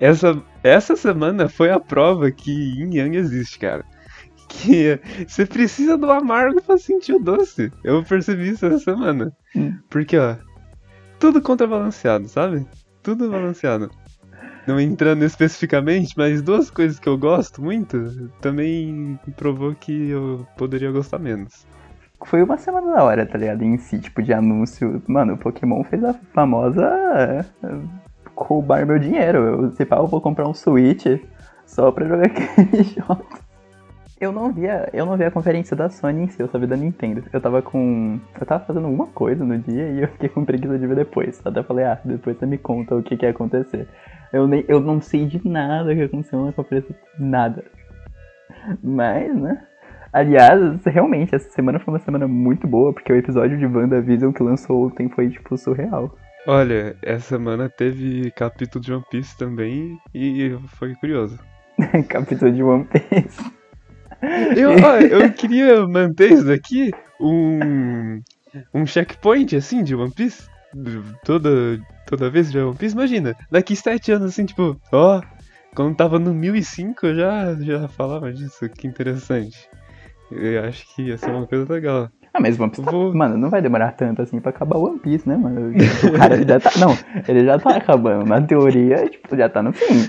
essa, essa semana foi a prova que Yin Yang existe, cara. Que você precisa do amargo pra sentir o doce. Eu percebi isso essa semana. Hum. Porque, ó, tudo contrabalanceado, sabe? Tudo balanceado. Não entrando especificamente, mas duas coisas que eu gosto muito também provou que eu poderia gostar menos. Foi uma semana da hora, tá ligado? Em si, tipo, de anúncio. Mano, o Pokémon fez a famosa roubar meu dinheiro. Eu, se pá, eu vou comprar um Switch só pra jogar aqueles jogos. Eu não via, eu não via a conferência da Sony em si, eu só vi da Nintendo. Eu tava com. Eu tava fazendo alguma coisa no dia e eu fiquei com preguiça de ver depois. Até falei, ah, depois você me conta o que, que ia acontecer. Eu, nem, eu não sei de nada que aconteceu na conferência. Nada. Mas, né? Aliás, realmente, essa semana foi uma semana muito boa, porque o episódio de WandaVision que lançou ontem foi, tipo, surreal. Olha, essa semana teve capítulo de One Piece também e foi curioso. Capítulo de One Piece. Eu, ó, eu queria manter isso daqui um, um checkpoint assim de One Piece. Toda, toda vez de One Piece. Imagina, daqui sete anos assim, tipo, ó, quando tava no 1005 eu já, já falava disso, que interessante. Eu acho que ia ser uma coisa legal. Ah, mas One Piece, tá- Vou- mano, não vai demorar tanto assim pra acabar o One Piece, né, mano? O cara já tá, não, ele já tá acabando. Na teoria, tipo, já tá no fim.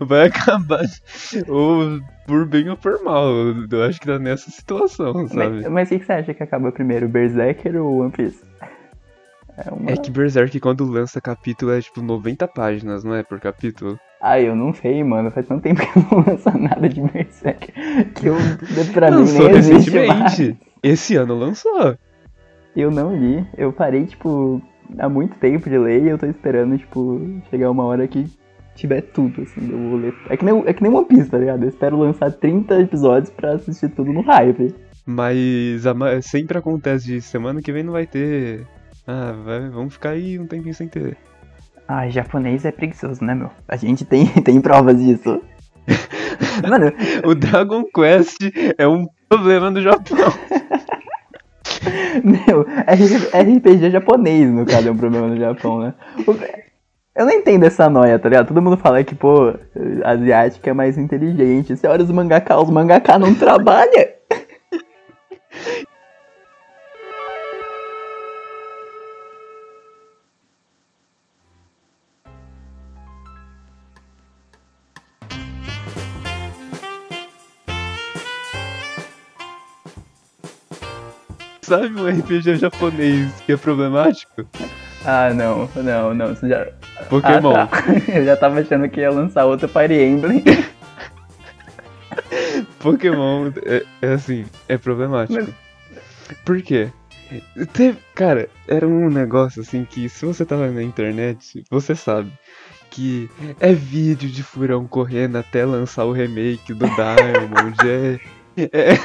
Vai acabar ou por bem ou por mal. Eu, acho que tá nessa situação, sabe? Mas, o que que você acha que acaba primeiro, Berserker ou One Piece? É uma... É que Berserk quando lança capítulo é tipo 90 páginas, não é? Por capítulo. Ah, eu não sei, mano. Faz tanto tempo que eu não lanço nada de Berserk que eu, pra mim Lançou nem existe mais. Esse ano lançou. Eu não li. Eu parei, tipo, há muito tempo de ler e eu tô esperando, tipo, chegar uma hora que tiver tudo, assim, eu vou ler. É que nem, é que nem One Piece, tá ligado? Eu espero lançar 30 episódios pra assistir tudo no hype. Mas a sempre acontece de semana que vem não vai ter. Ah, vai, vamos ficar aí um tempinho sem ter. Ai, japonês é preguiçoso, né, meu? A gente tem, tem provas disso. Mano, O Dragon Quest é um problema do Japão. meu, RPG japonês, no caso, é um problema no Japão, né? Eu não entendo essa noia, tá ligado? Todo mundo fala que, pô, asiática é mais inteligente. Você olha os mangaká, os mangaká não trabalham. Sabe um RPG japonês que é problemático? Ah, não, não, não. Você já... Pokémon. Ah, tá. Eu já tava achando que ia lançar outro Fire Emblem. Pokémon é, é assim, é problemático. Por quê? Teve, cara, era um negócio assim que se você tava na internet, você sabe que é vídeo de furão correndo até lançar o remake do Diamond. é, é,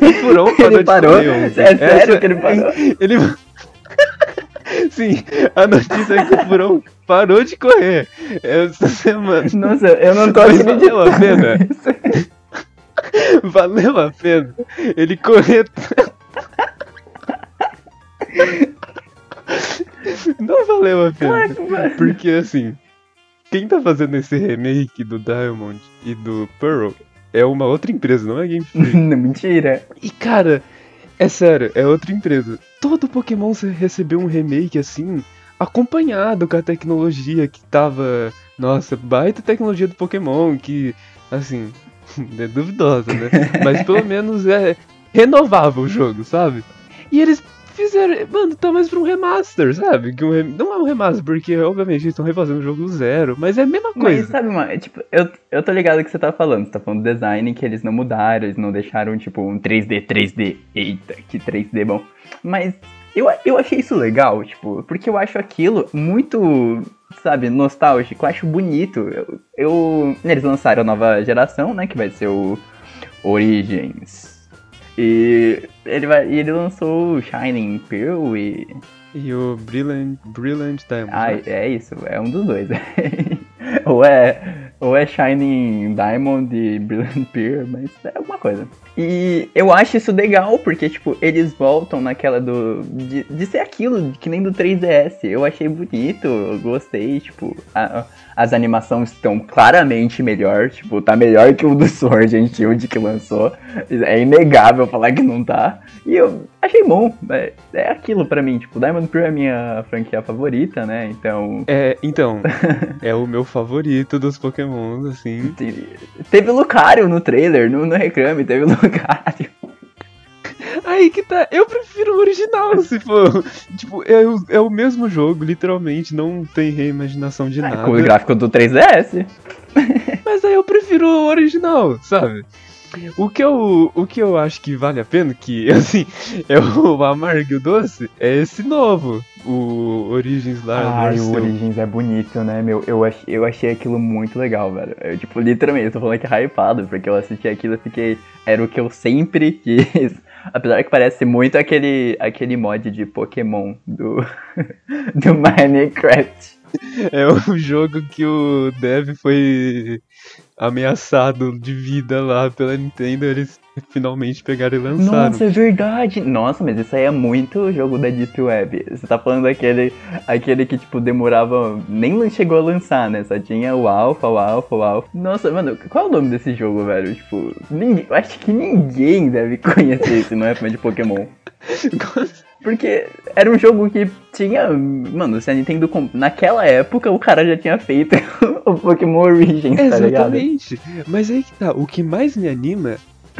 o furão parou Ele de parou? ontem. É sério Essa- que ele parou? Ele... Sim, a notícia é que o furão parou de correr essa semana. Nossa, eu não tô Mas acreditando. valeu a pena? Valeu a pena ele correr. Não valeu a pena. Porque assim, quem tá fazendo esse remake do Diamond e do Pearl é uma outra empresa, não é Game Freak. Não, Mentira. E cara, é sério, é outra empresa. Todo Pokémon recebeu um remake assim, acompanhado com a tecnologia que tava. Nossa, baita tecnologia do Pokémon, que, assim, é duvidosa, né? Mas pelo menos é renovável o jogo, sabe? E eles fizeram. Mano, tá mais pra um remaster, sabe? Que um rem- Não é um remaster, porque obviamente eles estão refazendo o jogo zero, mas é a mesma Mas coisa. sabe, mano, tipo, eu, eu tô ligado o que você tá falando. Você tá falando do design que eles não mudaram, eles não deixaram, tipo, um 3D, 3D. Eita, que 3D bom. Mas eu, eu achei isso legal, tipo, porque eu acho aquilo muito, sabe, nostálgico, eu acho bonito. Eu, eu- eles lançaram a nova geração, né, que vai ser o Origins. E ele, vai, e ele lançou o Shining Pearl e E o Brilliant, Brilliant Diamond. Ah, né? é isso, é um dos dois. ou é ou é Shining Diamond e Brilliant Pearl, mas é alguma coisa. E eu acho isso legal, porque, tipo, eles voltam naquela do. de, de ser aquilo, que nem do 3DS. Eu achei bonito, eu gostei, tipo, a, As animações estão claramente melhor. Tipo, tá melhor que o do Sword and Shield que lançou. É inegável falar que não tá. E eu achei bom. É, é aquilo para mim. Tipo, Diamond Pearl é a minha franquia favorita, né? Então. É, então. é o meu favorito dos Pokémon, assim. Teve Lucario no trailer, no, no Reclame, teve Lucario. Aí que tá. Eu prefiro o original, se for. Tipo, é o, é o mesmo jogo, literalmente. Não tem reimaginação de é, nada. Com o gráfico do 3DS. Mas aí eu prefiro o original, sabe? O que, eu, o que eu acho que vale a pena, que assim, é o amargo e o doce, é esse novo, o Origins lá. Ai, o Origins é bonito, né, meu? Eu, ach, eu achei aquilo muito legal, velho. Eu, tipo, literalmente, eu tô falando que hypado, porque eu assisti aquilo e fiquei. Era o que eu sempre quis. Apesar que parece muito aquele, aquele mod de Pokémon do, do Minecraft. É o jogo que o Dev foi ameaçado de vida lá pela Nintendo, eles finalmente pegaram e lançaram. Nossa, é verdade! Nossa, mas isso aí é muito jogo da Deep Web. Você tá falando daquele aquele que, tipo, demorava. Nem chegou a lançar, né? Só tinha o Alpha, o Alpha, o Alpha. Nossa, mano, qual é o nome desse jogo, velho? Tipo, ninguém, acho que ninguém deve conhecer esse, não é fã de Pokémon. Porque era um jogo que tinha. Mano, se a Nintendo. Naquela época o cara já tinha feito o Pokémon Origins, tá ligado? Exatamente. Mas aí que tá, o que mais me anima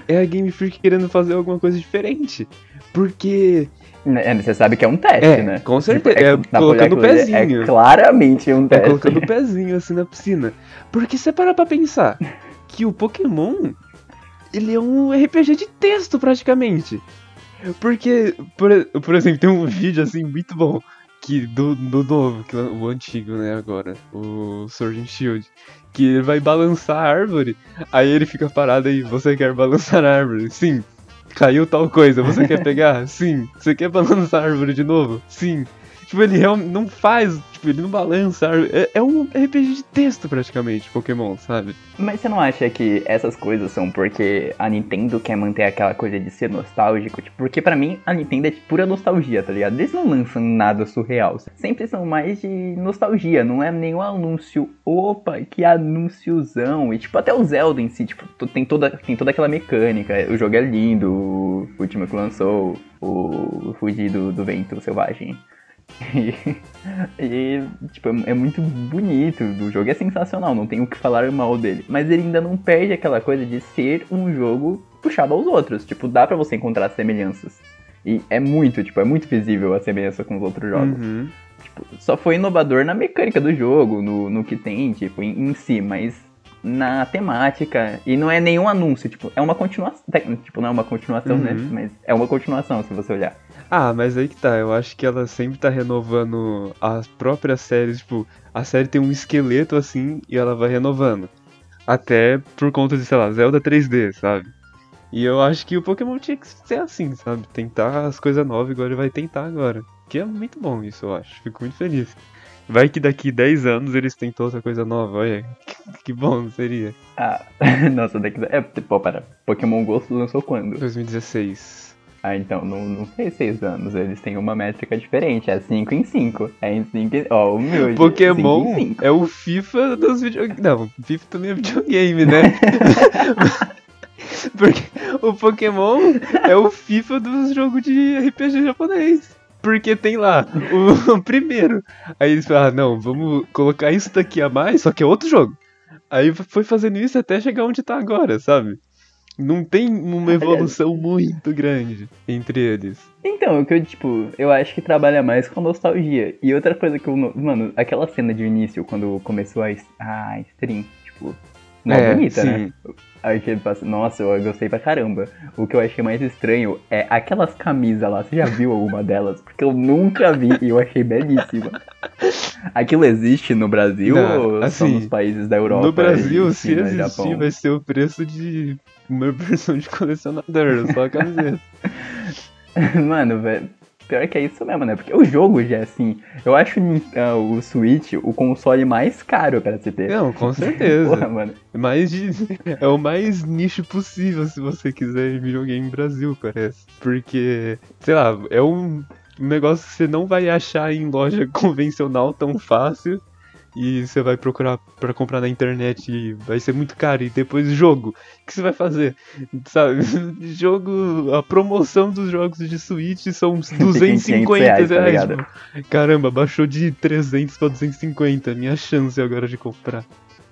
é a Game Freak querendo fazer alguma coisa diferente. Porque. É, você sabe que é um teste, é, né? Com certeza. É, é colocando o pezinho. É claramente um teste. É colocando o pezinho assim na piscina. Porque você para pra pensar que o Pokémon. Ele é um RPG de texto praticamente. Porque, por, por exemplo, tem um vídeo assim muito bom que do, do novo, que, o antigo, né, agora, o Sword and Shield, que ele vai balançar a árvore, aí ele fica parado aí, você quer balançar a árvore? Sim. Caiu tal coisa, você quer pegar? Sim. Você quer balançar a árvore de novo? Sim. Tipo, ele não faz, tipo, ele não balança. É, é um RPG de texto praticamente, Pokémon, sabe? Mas você não acha que essas coisas são porque a Nintendo quer manter aquela coisa de ser nostálgico? Tipo, porque para mim a Nintendo é de pura nostalgia, tá ligado? Eles não lançam nada surreal. Sempre são mais de nostalgia, não é nenhum anúncio. Opa, que anúnciozão. E tipo, até o Zelda em si, tipo, tem toda, tem toda aquela mecânica. O jogo é lindo, o último que lançou, o Fugir do, do Vento Selvagem. E, e, tipo, é muito bonito. O jogo é sensacional, não tenho o que falar mal dele. Mas ele ainda não perde aquela coisa de ser um jogo puxado aos outros. Tipo, dá para você encontrar semelhanças. E é muito, tipo, é muito visível a semelhança com os outros jogos. Uhum. Tipo, só foi inovador na mecânica do jogo, no, no que tem, tipo, em, em si, mas na temática. E não é nenhum anúncio, tipo, é uma continuação. Tipo, não é uma continuação, né? uhum. né? Mas é uma continuação, se você olhar. Ah, mas aí que tá, eu acho que ela sempre tá renovando as próprias séries, tipo, a série tem um esqueleto assim e ela vai renovando. Até por conta de, sei lá, Zelda 3D, sabe? E eu acho que o Pokémon tinha que ser assim, sabe? Tentar as coisas novas, igual ele vai tentar agora. Que é muito bom isso, eu acho. Fico muito feliz. Vai que daqui 10 anos eles tentam outra coisa nova, olha. Que, bom seria. Ah, nossa, daqui. É, pô, para. Pokémon Ghost lançou quando? 2016. Ah, então, não, não fez seis anos. Eles têm uma métrica diferente. É 5 em 5. É em 5 em... Ó, oh, humilde. Pokémon cinco cinco. é o FIFA dos videogames. Não, FIFA também é videogame, né? Porque o Pokémon é o FIFA dos jogos de RPG japonês. Porque tem lá o primeiro. Aí eles falaram, ah, não, vamos colocar isso daqui a mais, só que é outro jogo. Aí foi fazendo isso até chegar onde tá agora, sabe? Não tem uma evolução muito grande entre eles. Então, o que eu, tipo, eu acho que trabalha mais com nostalgia. E outra coisa que eu. Mano, aquela cena de início, quando começou a, a stream, tipo. Não é, bonita, né? sim. né? Ele passa, nossa, eu gostei pra caramba. O que eu achei mais estranho é aquelas camisas lá. Você já viu alguma delas? Porque eu nunca vi e eu achei belíssima. Aquilo existe no Brasil Não, ou assim, só nos países da Europa? No Brasil, se existir, Japão? vai ser o preço de uma versão de colecionador, só a camiseta. Mano, velho. Pior que é isso mesmo, né? Porque o jogo já é assim. Eu acho uh, o Switch o console mais caro para se ter. Não, com certeza. Porra, mano. Mais de, é o mais nicho possível se você quiser videogame Brasil, parece. Porque, sei lá, é um negócio que você não vai achar em loja convencional tão fácil. E você vai procurar pra comprar na internet e vai ser muito caro. E depois jogo, o que você vai fazer? Sabe? jogo, a promoção dos jogos de Switch são uns 250 reais. reais, tá ligado? tipo, caramba, baixou de 300 pra 250. Minha chance agora de comprar.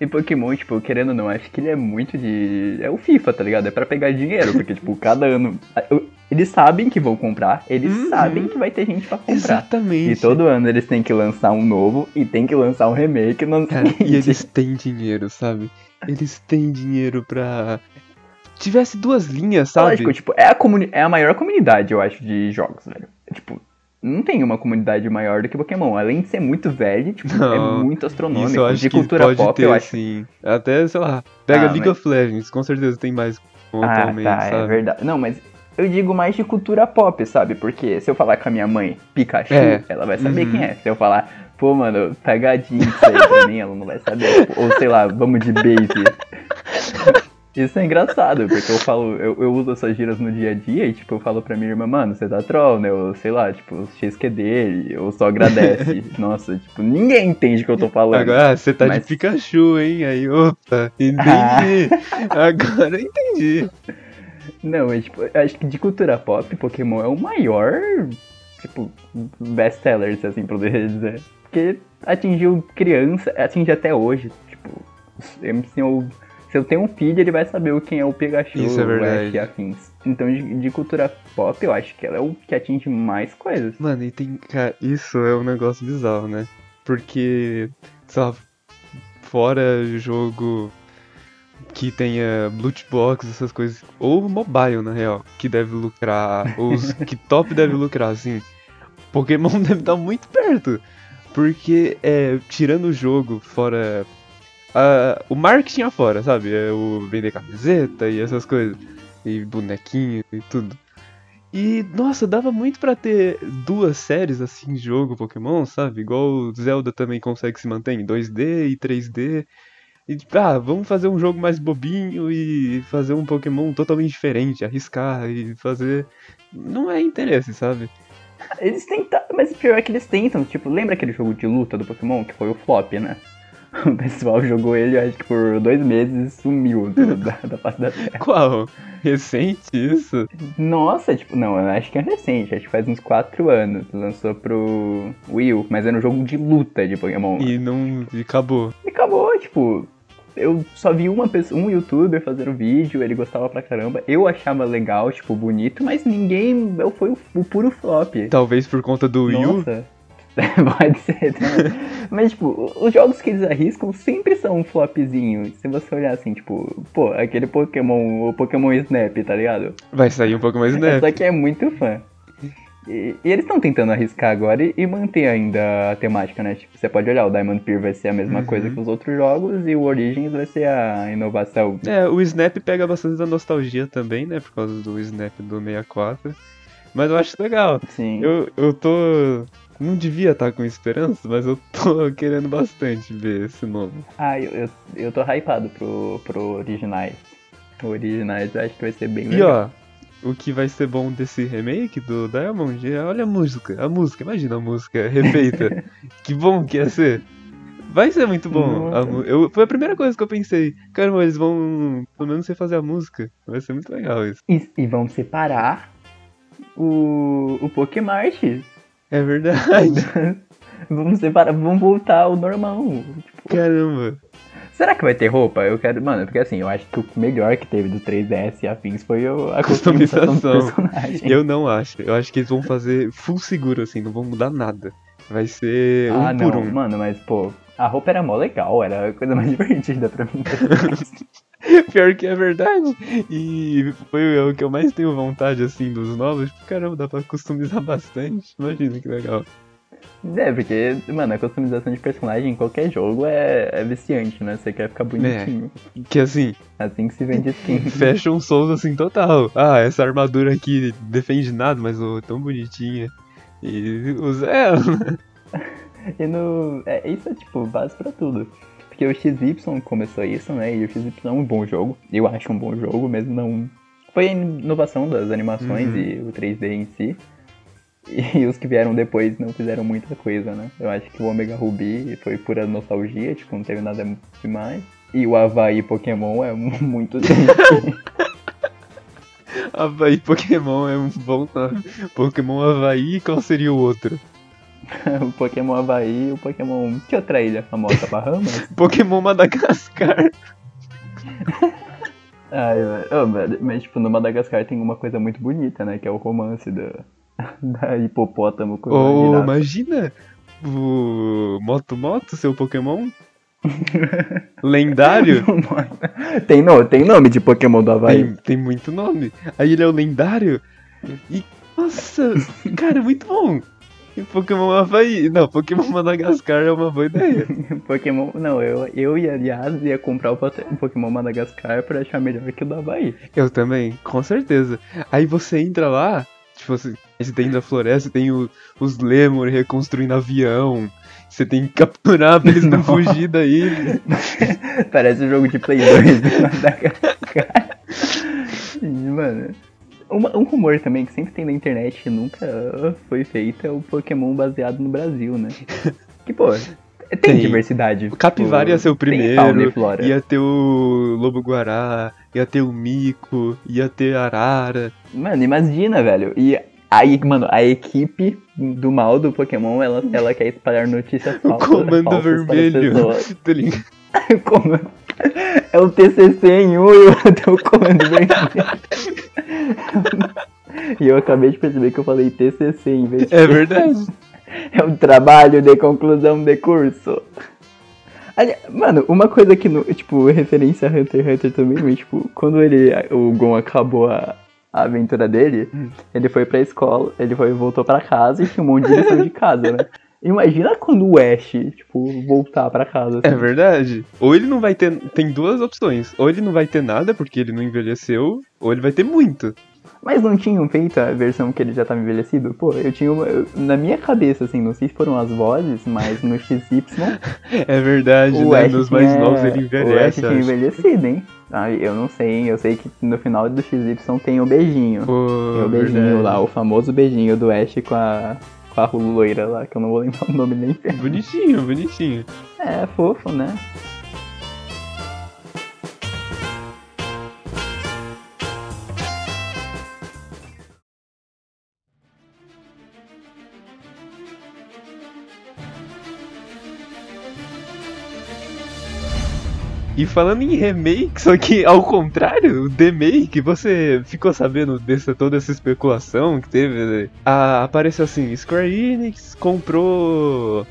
E Pokémon, tipo, querendo ou não, acho que ele é muito de. É o FIFA, tá ligado? É pra pegar dinheiro, porque, tipo, cada ano. Eles sabem que vão comprar, eles Uhum. sabem que vai ter gente pra comprar. Exatamente. E todo ano eles têm que lançar um novo e tem que lançar um remake no Cara, e eles têm dinheiro, sabe? Eles têm dinheiro pra. Tivesse duas linhas, sabe? Lógico, tipo, é a, comuni é a maior comunidade, eu acho, de jogos, velho. Tipo, não tem uma comunidade maior do que Pokémon. Além de ser muito velho, tipo, Não, é muito astronômico. Isso de que cultura pode pop, ter, eu acho. sim. Até, sei lá, pega Ah, League mas- of Legends, com certeza tem mais Ah, atualmente, tá, é sabe? verdade. Não, mas eu digo mais de cultura pop, sabe? Porque se eu falar com a minha mãe Pikachu, É. ela vai saber Uhum. quem é. Se eu falar, pô, mano, pegadinha isso aí pra mim, ela não vai saber. Ou sei lá, vamos de base. Isso é engraçado, porque eu falo, eu, eu uso essas gírias no dia a dia e, tipo, eu falo pra minha irmã, mano, você tá troll, né? Ou sei lá, tipo, XQ dele, ou só agradece. Nossa, tipo, ninguém entende o que eu tô falando. Agora, você tá Mas- de Pikachu, hein? Aí, opa, entendi. Agora eu entendi. Não, é tipo, acho que de cultura pop, Pokémon é o maior, tipo, best-seller, se assim poderia dizer. Porque atingiu criança, atinge até hoje. Tipo, eu- eu, se eu tenho um filho, ele vai saber quem é o Pikachu, Isso é o verdade. Afins. Então, de, de cultura pop, eu acho que ela é o que atinge mais coisas. Mano, e tem. Cara, isso é um negócio bizarro, né? Porque, sei lá, fora jogo que tenha loot box, essas coisas, ou mobile na real, que deve lucrar, ou os que top deve lucrar, assim. Pokémon deve estar muito perto. Porque, é, tirando o jogo, fora. A- o marketing afora, sabe? É o vender camiseta e essas coisas. E bonequinho e tudo. E, nossa, dava muito pra ter duas séries assim de jogo Pokémon, sabe? Igual Zelda também consegue se manter em 2D e 3D. E, tipo, ah, vamos fazer um jogo mais bobinho e fazer um Pokémon totalmente diferente, arriscar e fazer. Não é interesse, sabe? Eles tentam, mas o pior é que eles tentam. Tipo, lembra aquele jogo de luta do Pokémon, que foi o flop, né? O pessoal jogou ele, acho que por dois meses e sumiu do- da, da face da Terra. Qual? Recente isso? Nossa, tipo, não, eu acho que é recente, acho que faz uns 4 anos. Lançou pro Wii U, mas era um jogo de luta de Pokémon. E, E não. E acabou. acabou, tipo. Eu só vi uma pessoa, um youtuber fazendo vídeo, ele gostava pra caramba. Eu achava legal, tipo, bonito, mas ninguém. Eu foi o, o puro flop. Talvez por conta do Wii. Nossa. Pode ser também. Mas, tipo, os jogos que eles arriscam sempre são um flopzinho. Se você olhar assim, tipo, pô, aquele Pokémon, o Pokémon Snap, tá ligado? Vai sair um pouco mais É, né? só que é muito fã. E, e eles estão tentando arriscar agora e, e manter ainda a temática, né? Tipo, você pode olhar, o Diamond Pearl vai ser a mesma Uhum. coisa que os outros jogos e o Origins vai ser a inovação. É, o Snap pega bastante da nostalgia também, né? Por causa do Snap do 64. Mas eu acho legal. Sim. Eu, eu tô. Não devia estar com esperança, mas eu tô querendo bastante ver esse novo. Ah, eu, eu, eu tô hypado pro, pro Originais. O Originais eu acho que vai ser bem E legal. ó, o que vai ser bom desse remake do Diamond é, olha a música, a música, imagina a música refeita. que bom que ia ser. Vai ser muito bom. A eu, foi a primeira coisa que eu pensei. Caramba, eles vão pelo menos sei fazer a música. Vai ser muito legal isso. E, e vão separar o, o Pokémart. É verdade. vamos separar, vamos voltar ao normal. Caramba. Será que vai ter roupa? Eu quero. Mano, porque assim, eu acho que o melhor que teve do 3DS e afins foi a customização do Customização. personagem. Eu não acho. Eu acho que eles vão fazer full seguro, assim, não vão mudar nada. Vai ser um ah, por não, um. mano, mas pô, a roupa era mó legal, era a coisa mais divertida pra mim. Pior que é verdade. E foi o que eu mais tenho vontade, assim, dos novos. Tipo, Caramba, dá pra customizar bastante. Imagina que legal. é, porque, mano, a customização de personagem em qualquer jogo é, é viciante, né? Você quer ficar bonitinho. Que assim, Assim que se vende skin. Fashion Souls assim total. Ah, essa armadura aqui defende nada, mas oh, tão bonitinha. E usa ela. E no. É, isso é tipo base pra tudo. Porque o XY começou isso, né? E o XY é um bom jogo. Eu acho um bom jogo, mesmo não. Foi a inovação das animações Uhum. e o 3D em si. E os que vieram depois não fizeram muita coisa, né? Eu acho que o Omega Ruby foi pura nostalgia, tipo, não teve nada demais. E o Havaí Pokémon é muito Havaí Pokémon é um bom nome. Pokémon Havaí, qual seria o outro? o Pokémon Havaí, o Pokémon. Que outra ilha famosa? Bahamas? Pokémon Madagascar. Ai, oh, mas tipo, no Madagascar tem uma coisa muito bonita, né? Que é o romance da, da hipopótamo com oh, imagina o Moto Moto, seu Pokémon. lendário? tem, no, tem nome de Pokémon do Havaí. Tem, tem muito nome. Aí ele é o lendário. E, nossa, cara, muito bom. E Pokémon Havaí. Não, Pokémon Madagascar é uma boa ideia. Pokémon. Não, eu, eu e aliás ia comprar o Pokémon Madagascar pra achar melhor que o do Havaí. Eu também, com certeza. Aí você entra lá, tipo assim, você tem da floresta, tem o, os Lemur reconstruindo avião. Você tem que capturar pra eles não, fugir daí. Parece um jogo de Play 2 Madagascar. Mano. Uma, um rumor também que sempre tem na internet e nunca foi feito é o Pokémon baseado no Brasil, né? Que, pô, tem, tem. diversidade. O Capivara ia ser o primeiro, ia ter o Lobo-Guará, ia ter o Mico, ia ter Arara. Mano, imagina, velho. E aí, mano, a equipe do mal do Pokémon, ela, ela quer espalhar notícias falsas. O Comando Vermelho. Ligado? É o TCC em um e o Comando Vermelho. e eu acabei de perceber que eu falei TCC em vez de. É verdade. É um trabalho de conclusão de curso. Mano, uma coisa que, no, tipo, referência a Hunter x Hunter também, tipo, quando ele, o Gon acabou a, a aventura dele, hum. ele foi pra escola, ele foi, voltou pra casa e filmou um de lição de casa, né? Imagina quando o Ash, tipo, voltar para casa. Assim. É verdade. Ou ele não vai ter. Tem duas opções. Ou ele não vai ter nada porque ele não envelheceu, ou ele vai ter muito. Mas não tinham feito a versão que ele já tava envelhecido? Pô, eu tinha uma, eu, na minha cabeça, assim, não sei se foram as vozes, mas no XY. é verdade, o né? Ash Nos mais novos ele envelhece. O Ash tinha envelhecido, hein? Ah, eu não sei, eu sei que no final do XY tem o beijinho. Pô, tem o beijinho verdade. lá, o famoso beijinho do Ash com a, a loira lá, que eu não vou lembrar o nome nem. Bonitinho, bonitinho. É, fofo, né? E falando em remake, só que ao contrário, o remake, você ficou sabendo dessa toda essa especulação que teve? Né? Ah, apareceu assim, Square Enix comprou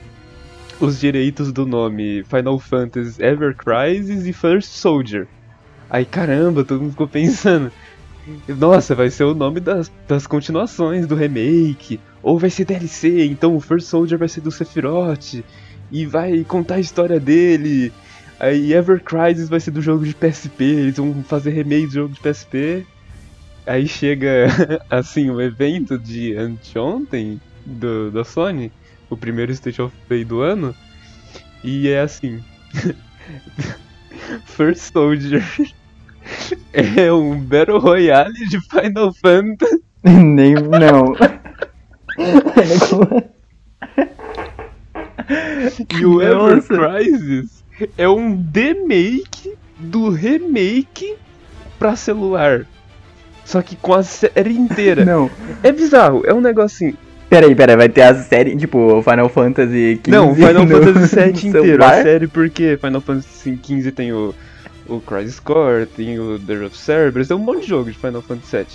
os direitos do nome Final Fantasy Ever Crisis e First Soldier. Aí caramba, todo mundo ficou pensando, nossa, vai ser o nome das, das continuações do remake, ou vai ser DLC, então o First Soldier vai ser do Sephiroth, e vai contar a história dele, Aí Ever Crisis vai ser do jogo de PSP, eles vão fazer remake do jogo de PSP. Aí chega, assim, o evento de anteontem do, da Sony, o primeiro State of Play do ano, e é assim: First Soldier é um Battle Royale de Final Fantasy. Nem, não. e o Ever Crisis é um demake do remake pra celular. Só que com a série inteira. Não. É bizarro, é um negócio assim. Peraí, peraí, vai ter a série, tipo, Final Fantasy XV. Não, Final Fantasy VII inteiro. A série porque Final Fantasy XV tem o, o Crisis Core, tem o The of Cerberus, tem um monte de jogo de Final Fantasy VII.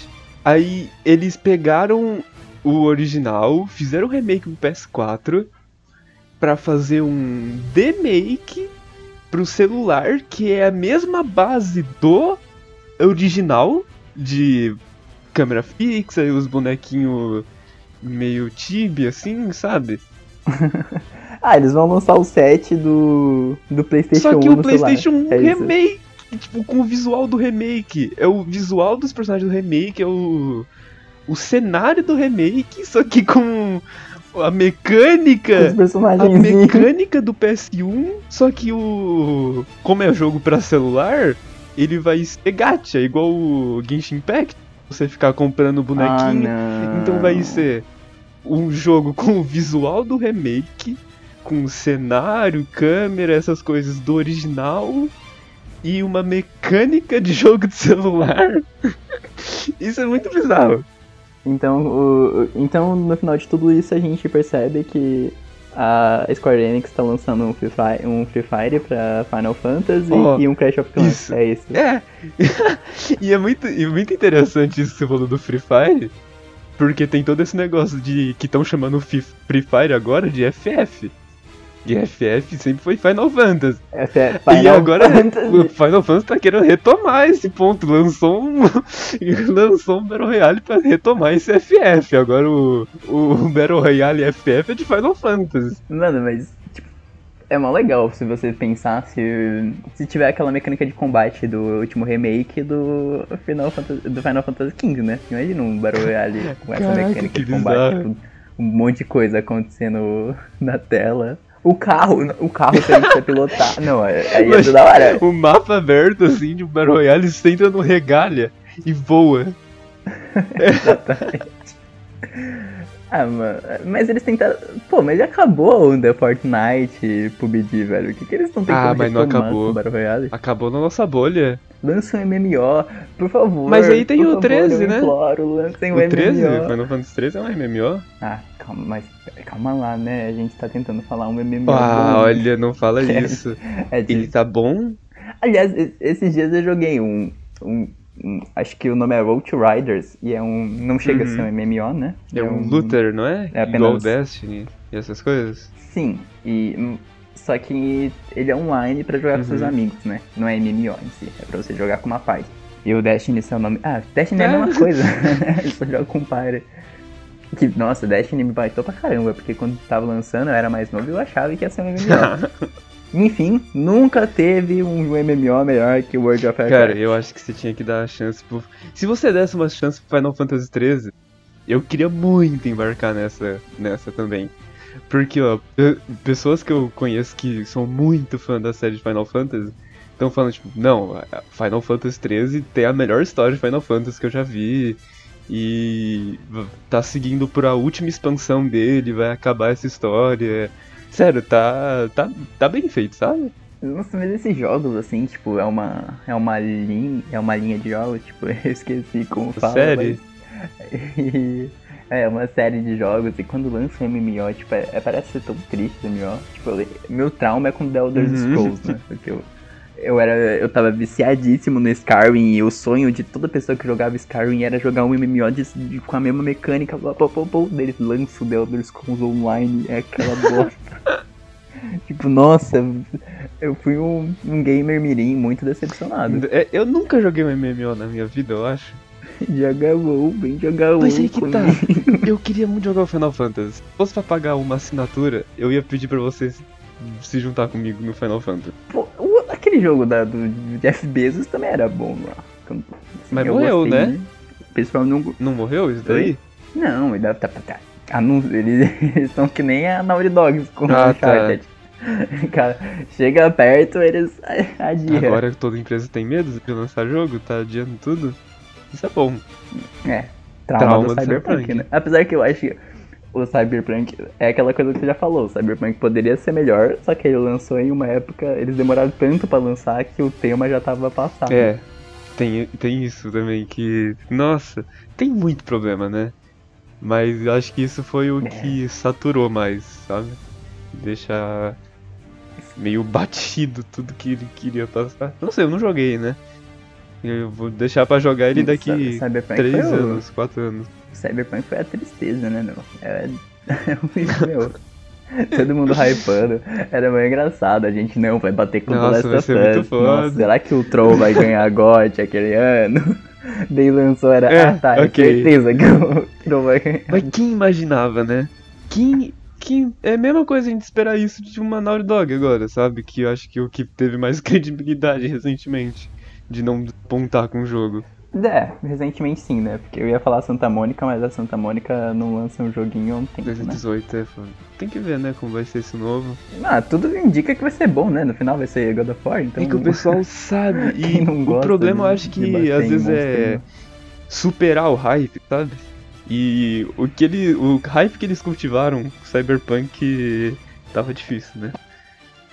Aí eles pegaram o original, fizeram o remake pro PS4 para fazer um demake pro celular, que é a mesma base do original de câmera fixa e os bonequinhos meio tibi, assim, sabe? ah, eles vão lançar o set do, do PlayStation 1. Só que o PlayStation 1 é remake, tipo, com o visual do remake. É o visual dos personagens do remake, é o, o cenário do remake, só que com a mecânica. A mecânica do PS1, só que o. Como é jogo pra celular, ele vai ser gacha, igual o Genshin Impact. Você ficar comprando bonequinho. Ah, então vai ser um jogo com o visual do remake, com cenário, câmera, essas coisas do original e uma mecânica de jogo de celular. isso é muito bizarro. Então, o, então, no final de tudo isso, a gente percebe que a Square Enix tá lançando um Free Fire, um Free Fire pra Final Fantasy Oh, e um Crash of Clans. isso. É isso. É. e é muito, e muito interessante isso que você falou do Free Fire, porque tem todo esse negócio de que estão chamando Free Fire agora de FF. E FF sempre foi Final Fantasy. Essa é e Final agora Fantasy. o Final Fantasy tá querendo retomar esse ponto. Lançou um, lançou um Battle Royale pra retomar esse FF. Agora o, o Battle Royale FF é de Final Fantasy. Mano, mas, tipo, é mó legal se você pensar se, se tiver aquela mecânica de combate do último remake do Final Fantasy, do Final Fantasy XV, né? Imagina um Battle Royale com essa Caraca, mecânica de combate, tipo, um monte de coisa acontecendo na tela. O carro, o carro tem que ser pilotar. Não, aí é da hora. O mapa aberto assim de um Battle Royale, você entra no regalha e voa. Ah, mano, mas eles tentaram. Pô, mas já acabou a onda Fortnite e PUBG, velho. O que, que eles estão tentando Ah, mas não acabou. com o Battle Royale? Acabou na nossa bolha. Lança um MMO, por favor. Mas aí tem o favor, 13, eu né? Imploro, lancem O um 13, MMO. Final Fantasy 13 é um MMO? Ah, calma, mas calma lá, né? A gente tá tentando falar um MMO. Ah, bom. olha, não fala É, isso. É de- Ele tá bom? Aliás, esses dias eu joguei um, um- um- Acho que o nome é Road to Riders. E é um. Não chega Uhum. a ser um MMO, né? É um looter, não é? É Igual apenas- Destiny e essas coisas? Sim, e. Só que ele é online pra jogar com seus Uhum. amigos, né? Não é MMO em si, é pra você jogar com uma party. E o Destiny, seu nome. Ah, Destiny é, a É. mesma coisa. Ele só joga com party. Que, nossa, Destiny me baitou pra caramba, porque quando tava lançando eu era mais novo e eu achava que ia ser um MMO. Enfim, nunca teve um MMO melhor que o World of Warcraft. Cara, eu acho que você tinha que dar a chance pro. Se você desse uma chance pro Final Fantasy 13, eu queria muito embarcar nessa, nessa também. Porque, ó, pe- pessoas que eu conheço que são muito fã da série de Final Fantasy estão falando, tipo, não, Final Fantasy 13 tem a melhor história de Final Fantasy que eu já vi. E tá seguindo por a última expansão dele, vai acabar essa história. Sério, tá, tá, tá bem feito, sabe? Nossa, mas esses jogos, assim, tipo, é uma, é uma linha, é uma linha de jogos, tipo, eu esqueci como fala, Série? mas... É, uma série de jogos, e quando lança um MMO, tipo, é, é- parece ser tão triste o MMO. Tipo, eu- meu trauma é com The Elder Uhum. Scrolls, né? Porque eu, eu era, eu tava viciadíssimo no Skyrim, e o sonho de toda pessoa que jogava Skyrim era jogar um MMO de, de- com a mesma mecânica, blá, blá, blá, blá, deles lança o The Elder Scrolls Online, é aquela bosta. tipo, nossa, eu fui um, um gamer mirim muito decepcionado. É, Eu nunca joguei um MMO na minha vida, eu acho. Joga WoW, vem jogar WoW Mas aí que tá. Eu queria muito jogar o Final Fantasy. Se fosse pra pagar uma assinatura, eu ia pedir pra você se- juntar comigo no Final Fantasy. Pô, o- aquele jogo da, do Jeff Bezos também era bom, mano. Assim, Mas eu morreu, gostei, né? O pessoal não. Não morreu isso daí? Não, ele tá, tá, tá. Anun- Eles estão que nem a Naughty Dogs com Ah, o Uncharted. Cara, chega perto, eles adiam. Agora toda empresa tem medo de lançar jogo, tá adiando tudo. Isso é bom. É, trauma, Trauma do do Cyberpunk, Cyberpunk. né? Apesar que eu acho que o Cyberpunk é aquela coisa que você já falou, o Cyberpunk poderia ser melhor, só que ele lançou em uma época, eles demoraram tanto pra lançar que o tema já tava passado. É, tem, tem isso também que. Nossa, tem muito problema, né? Mas eu acho que isso foi o É. que saturou mais, sabe? Deixar meio batido tudo que ele queria passar. Não sei, eu não joguei, né? Eu vou deixar pra jogar ele daqui Cyberpunk 3 foi o- anos, 4 anos. Cyberpunk foi a tristeza, né, meu? É, é um meu. Todo mundo hypando. Era meio engraçado. A gente não vai bater com o Nossa, The Last of Us. Nossa, será que o Troll vai ganhar GOT aquele ano? Daí lançou, era. É, ah, tá, é ok. certeza que o Troll vai ganhar. Mas quem imaginava, né? Quem. Quem... É a mesma coisa a gente esperar isso de uma Naughty Dog agora, sabe? Que eu acho que o que teve mais credibilidade recentemente. De não pontar com o jogo. É, recentemente sim, né? Porque eu ia falar Santa Mônica, mas a Santa Mônica não lança um joguinho há um tempo, né? 2018 é foda. Tem que ver, né, como vai ser esse novo. Ah, tudo indica que vai ser bom, né? No final vai ser God of War, então... é que o pessoal sabe. E não o gosta problema eu acho que às vezes é monstrinho? superar o hype, sabe? E o que ele. O hype que eles cultivaram, Cyberpunk tava difícil, né?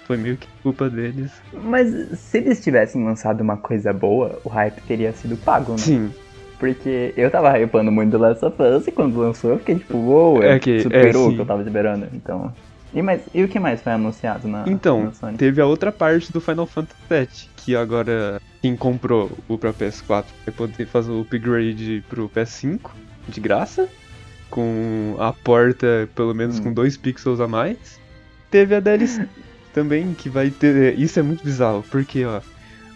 Foi meio que culpa deles. Mas se eles tivessem lançado uma coisa boa, o hype teria sido pago, né? Sim. Porque eu tava hypando muito do Last of Us e quando lançou eu fiquei tipo, uou, wow, É que- é, superou o sim. que eu tava esperando. Então. E, mais, e o que mais foi anunciado na, Então, na Sony? teve a outra parte do Final Fantasy VII, que agora quem comprou o pra PS4 vai poder fazer o upgrade pro PS5 de graça, com a porta pelo menos Hum. com 2 pixels a mais. Teve a DLC também, que vai ter. Isso é muito bizarro, porque ó,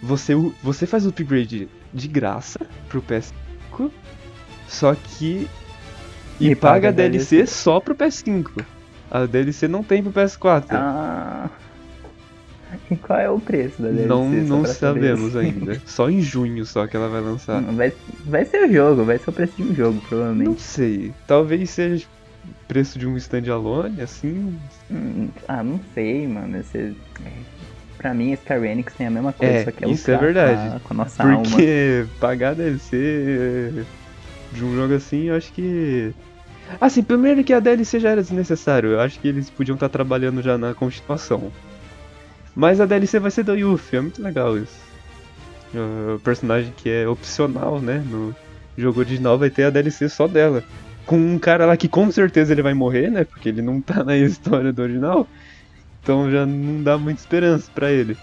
você, você faz o upgrade de graça pro PS5, só que. E, E paga paga a DLC, DLC. só pro PS5. A DLC não tem pro PS4. Ah. E qual é o preço da DLC? Não, não pra saber? sabemos ainda. Só em junho só que ela vai lançar. Hum, Vai, vai ser o jogo, vai ser o preço de um jogo, Não provavelmente. sei. Talvez seja preço de um standalone, assim. Hum, ah, não sei, mano. Esse, pra mim, Square Enix tem a mesma coisa, É, só que é isso é verdade. A, com a nossa alma. Porque pagar DLC de um jogo assim, eu acho que. Assim, primeiro que a DLC já era desnecessário. Eu acho que eles podiam estar trabalhando já na continuação. Mas a DLC vai ser do Yuffie, é muito legal isso. O personagem que é opcional, né? No jogo original vai ter a DLC só dela. Com um cara lá que com certeza ele vai morrer, né? Porque ele não tá na história do original. Então já não dá muita esperança pra ele.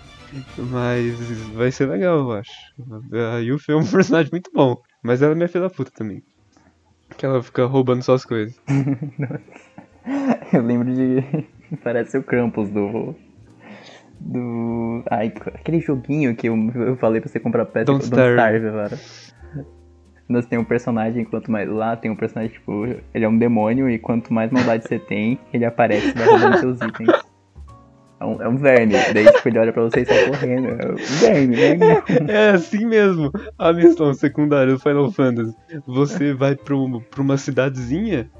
Mas vai ser legal, eu acho. A Yuffie é um personagem muito bom. Mas ela é minha filha da puta também. Que ela fica roubando suas coisas. Eu lembro de. Parece o Krampus do. Do. Ai, aquele joguinho que eu, eu falei pra você comprar peça Don't. Starve agora. Nós tem um personagem, quanto mais. Lá tem um personagem, tipo, ele é um demônio e quanto mais maldade você tem, ele aparece vai roubando seus itens. É um, é um verme. Daí, tipo, ele olha pra você e sai correndo. É um verme, né? É assim mesmo. A missão secundária do Final Fantasy. Você vai pro, pra uma cidadezinha,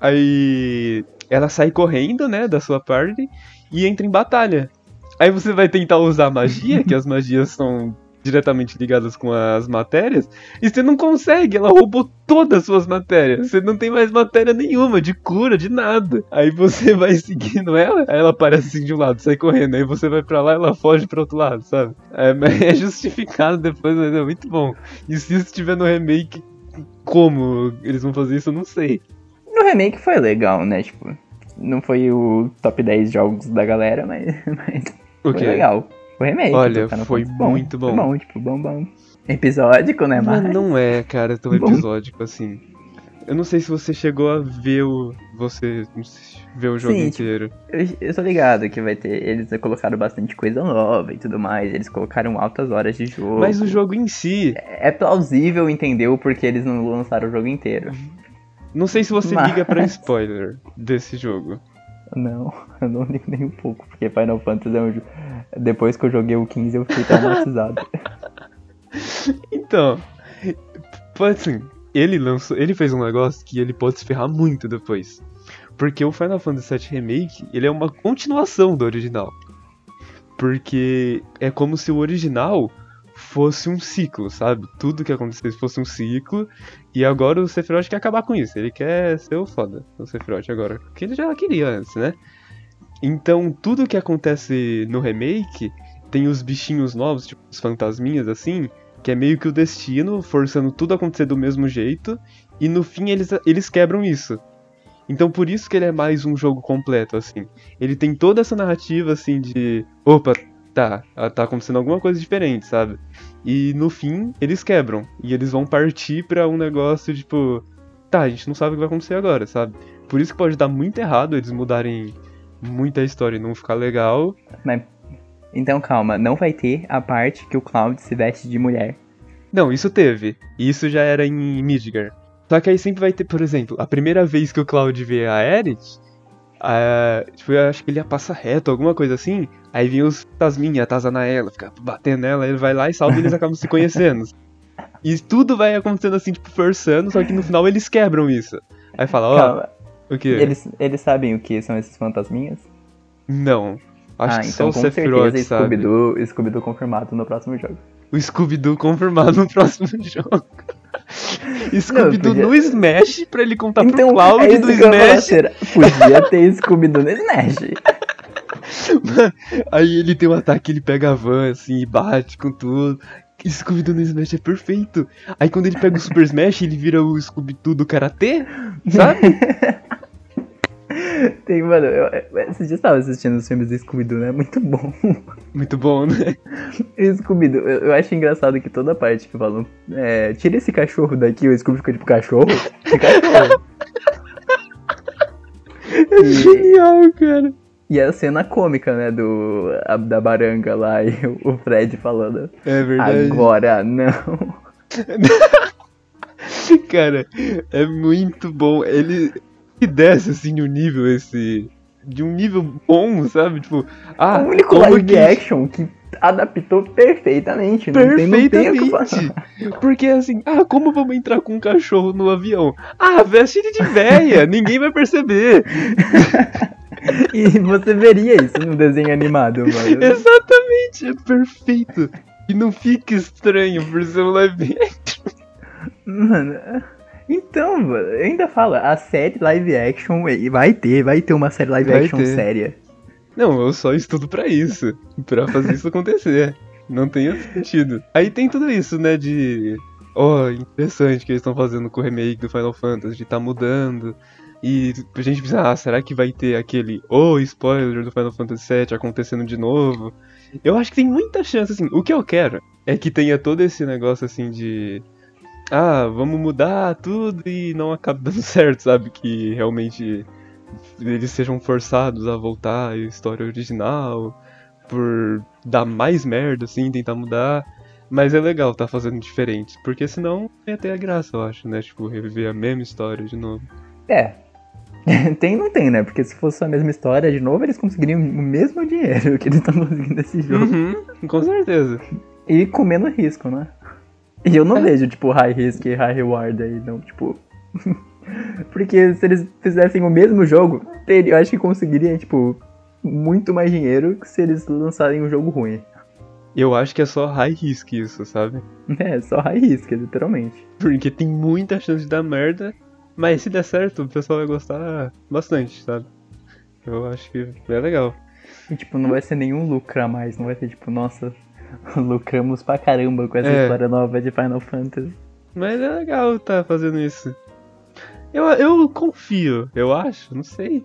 aí ela sai correndo, né, da sua party e entra em batalha. Aí você vai tentar usar magia, que as magias são diretamente ligadas com as matérias, e você não consegue, ela roubou todas as suas matérias. Você não tem mais matéria nenhuma, de cura, de nada. Aí você vai seguindo ela, aí ela aparece assim de um lado, sai correndo, aí você vai pra lá ela foge pro outro lado, sabe? É, é justificado depois, mas é muito bom. E se isso estiver no remake, como eles vão fazer isso, eu não sei. No remake foi legal, né? Tipo, não foi o top 10 jogos da galera, mas, mas O foi legal. O remake. Olha, do Final foi bom, muito foi bom. bom, tipo, bom, bom. Episódico, né, Mas não é, cara, tão Bom. episódico assim. Eu não sei se você chegou a ver o. Você ver o jogo Sim, inteiro. Eu, eu tô ligado que vai ter... Eles colocaram bastante coisa nova e tudo mais. Eles colocaram altas horas de jogo. Mas o jogo em si, É plausível entender o porquê eles não lançaram o jogo inteiro. não sei se você Mas- liga pra spoiler desse jogo. Não, eu não ligo nem um pouco, porque Final Fantasy é um. Depois que eu joguei o 15, eu fiquei traumatizado. Então, assim, ele lançou, ele fez um negócio que ele pode se ferrar muito depois. Porque o Final Fantasy VII Remake, ele é uma continuação do original. Porque é como se o original fosse um ciclo, sabe? Tudo que acontecesse fosse um ciclo. E agora o Sephiroth quer acabar com isso. Ele quer ser o foda, o Sephiroth agora. Que ele já queria antes, né? Então, tudo que acontece no remake tem os bichinhos novos, tipo os fantasminhas assim, que é meio que o destino forçando tudo a acontecer do mesmo jeito, e no fim eles, eles quebram isso. Então por isso que ele é mais um jogo completo, assim. Ele tem toda essa narrativa, assim, de. Opa, tá, tá acontecendo alguma coisa diferente, sabe? E no fim, eles quebram. E eles vão partir pra um negócio, tipo. Tá, a gente não sabe o que vai acontecer agora, sabe? Por isso que pode dar muito errado eles mudarem muita história e não ficar legal. Mas, então calma, não vai ter a parte que o Cloud se veste de mulher. Não, isso teve. Isso já era em Midgar. Só que aí sempre vai ter, por exemplo, a primeira vez que o Cloud vê a Aerith, a, tipo, eu acho que ele ia passar reto, alguma coisa assim. Aí vinha os Tasminha, atazana ela, fica batendo nela, ele vai lá e salva e eles acabam se conhecendo. E tudo vai acontecendo assim, tipo, forçando, só que no final eles quebram isso. Aí fala, ó, Calma, o quê? eles, eles sabem o que são esses fantasminhas? Não. Acho ah, que então só o Sephiroth certeza sabe. Scooby-Doo Scooby confirmado no próximo jogo. O Scooby-Doo confirmado no próximo jogo. Scooby-Doo podia- no Smash pra ele contar pro Então, Cloud é do Smash. Podia ter Scooby-Doo no Smash. Aí ele tem um ataque, ele pega a van assim e bate com tudo. Scooby-Doo no Smash é perfeito. Aí quando ele pega o Super Smash, ele vira o Scooby-Doo do Karatê, sabe? Tem, mano, eu, esses dias tava assistindo os filmes do Scooby-Doo, né? Muito bom. Muito bom, né? E Scooby-Doo, eu, eu acho engraçado que toda parte que falam, é, tira esse cachorro daqui, o Scooby fica tipo, cachorro? Que cachorro? É genial, cara. E a cena cômica, né, do, a- da baranga lá e o, o Fred falando, É verdade. agora não. Cara, é muito bom. Ele que desce assim o nível esse de um nível bom, sabe? Tipo, ah, o único live que- action que adaptou perfeitamente, não tem, não tem. Perfeitamente. Porque assim, ah, como vamos entrar com um cachorro no avião? Ah, veste ele de véia, ninguém vai perceber. E você veria isso no desenho animado, mano. Exatamente, é perfeito. E não fica estranho por ser um live action. Mano, então, ainda falo, a série live action vai ter, vai ter uma série live Vai action ter. séria. Não, eu só estudo pra isso. Pra fazer isso acontecer. Não tem outro sentido. Aí tem tudo isso, né? De. Ó, interessante que eles estão fazendo com o remake do Final Fantasy, de tá mudando. E a gente pensa, ah, será que vai ter aquele oh, spoiler do Final Fantasy VII acontecendo de novo? Eu acho que tem muita chance, assim. O que eu quero é que tenha todo esse negócio assim de. Ah, vamos mudar tudo e não acabe dando certo, sabe? Que realmente eles sejam forçados a voltar à história original por dar mais merda, assim, tentar mudar. Mas é legal tá fazendo diferente, porque senão ia ter a graça, eu acho, né? Tipo, reviver a mesma história de novo. É. Tem não tem, né? Porque se fosse a mesma história de novo, eles conseguiriam o mesmo dinheiro que eles estão conseguindo nesse jogo. Uhum, com certeza. E com menos risco, né? E eu não É. vejo, tipo, high risk e high reward aí, não, tipo. Porque se eles fizessem o mesmo jogo, eu acho que conseguiriam, tipo, muito mais dinheiro que se eles lançarem um jogo ruim. Eu acho que é só high risk isso, sabe? É, só high risk, literalmente. Porque tem muita chance de dar merda, mas se der certo, o pessoal vai gostar bastante, sabe? Eu acho que é legal. E, tipo, não vai ser nenhum lucro a mais, não vai ser, tipo, nossa, lucramos pra caramba com essa É. história nova de Final Fantasy. Mas é legal tá fazendo isso. Eu, eu confio, eu acho, não sei.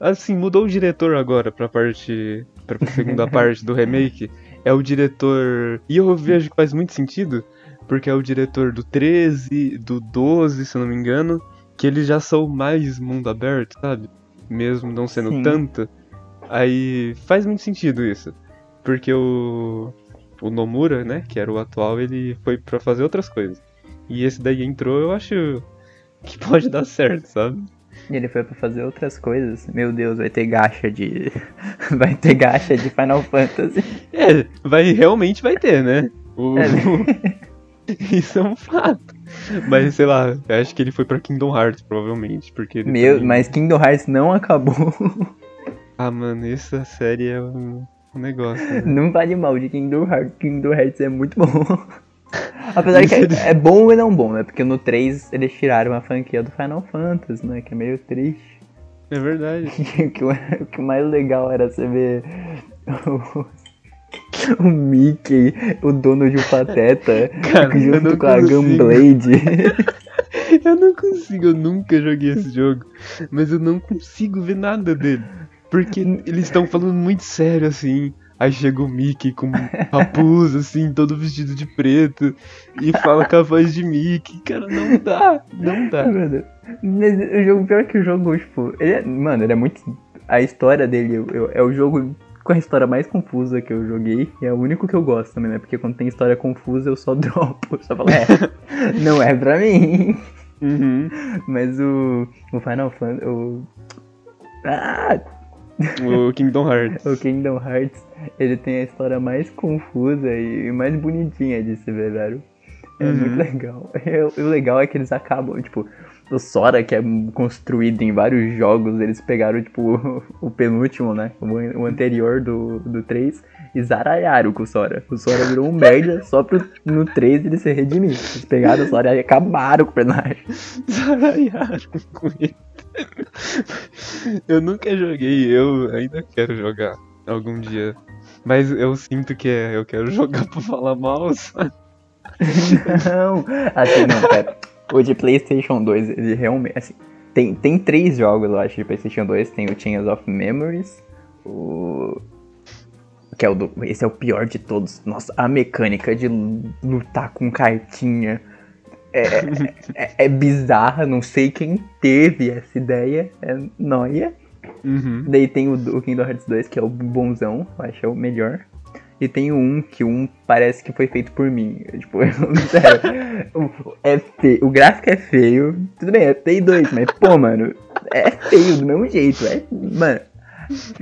Assim, mudou o diretor agora pra parte. pra segunda parte do remake. É o diretor. E eu vejo que faz muito sentido, porque é o diretor do 13, do 12, se eu não me engano, que eles já são mais mundo aberto, sabe? Mesmo não sendo Sim. tanto. Aí faz muito sentido isso. Porque o. O Nomura, né, que era o atual, ele foi pra fazer outras coisas. E esse daí entrou, eu acho que pode dar certo, sabe? E ele foi pra fazer outras coisas. Meu Deus, vai ter gacha de. vai ter gacha de Final Fantasy. É, vai, realmente vai ter, né? O- É. Isso é um fato. Mas sei lá, eu acho que ele foi pra Kingdom Hearts, provavelmente, porque Meu, também- mas Kingdom Hearts não acabou. Ah, mano, essa série é um, negócio. né? não vale mal de Kingdom Hearts. Kingdom Hearts é muito bom. Apesar que ele- é, é bom e não bom, né? Porque no 3 eles tiraram a franquia do Final Fantasy, né? Que é meio triste. É verdade. o, que, mais legal era você ver o, o Mickey, o dono de um pateta, Cara, junto com a. Gunblade. Eu não consigo, eu nunca joguei esse jogo. Mas eu não consigo ver nada dele. Porque eles estão falando muito sério assim. Aí chega o Mickey com capuz, assim, todo vestido de preto. E fala com a voz de Mickey. Cara, não dá, não dá. Mano, mas o jogo, pior que o jogo, tipo, ele é, mano, ele é muito. A história dele eu- eu- é o jogo com a história mais confusa que eu joguei. E é o único que eu gosto também, né? Porque quando tem história confusa eu só dropo. Eu só falo, é, não é pra mim. Uhum. Mas o, o Final Fantasy. O, ah, O Kingdom Hearts. o Kingdom Hearts, ele tem a história mais confusa e mais bonitinha de se ver, velho. É Uhum. muito legal. E o legal é que eles acabam, tipo, o Sora, que é construído em vários jogos, eles pegaram, tipo, o penúltimo, né? O, o anterior do, do 3, e zaralharam com o Sora. O Sora virou um merda só pro, no 3 ele se redimir. Eles pegaram o Sora e acabaram com o personagem. Zaralharam com ele. Eu nunca joguei, eu ainda quero jogar algum dia. Mas eu sinto que é, eu quero jogar pra falar mal, sabe? não, assim, não, pera. O de PlayStation 2, ele realmente. Assim, tem, tem três jogos, eu acho, de PlayStation 2. Tem o Chains of Memories, o. Que é o do, esse é o pior de todos. Nossa, a mecânica de lutar com cartinha é, é, é bizarra. Não sei quem teve essa ideia. É noia. Uhum. Daí tem o, o Kingdom Hearts 2, que é o bonzão, eu acho que é o melhor. E tem um que um parece que foi feito por mim. Tipo, sério. é feio. O gráfico é feio. Tudo bem, é Play 2, mas, pô, mano, é feio do mesmo jeito. É, mano,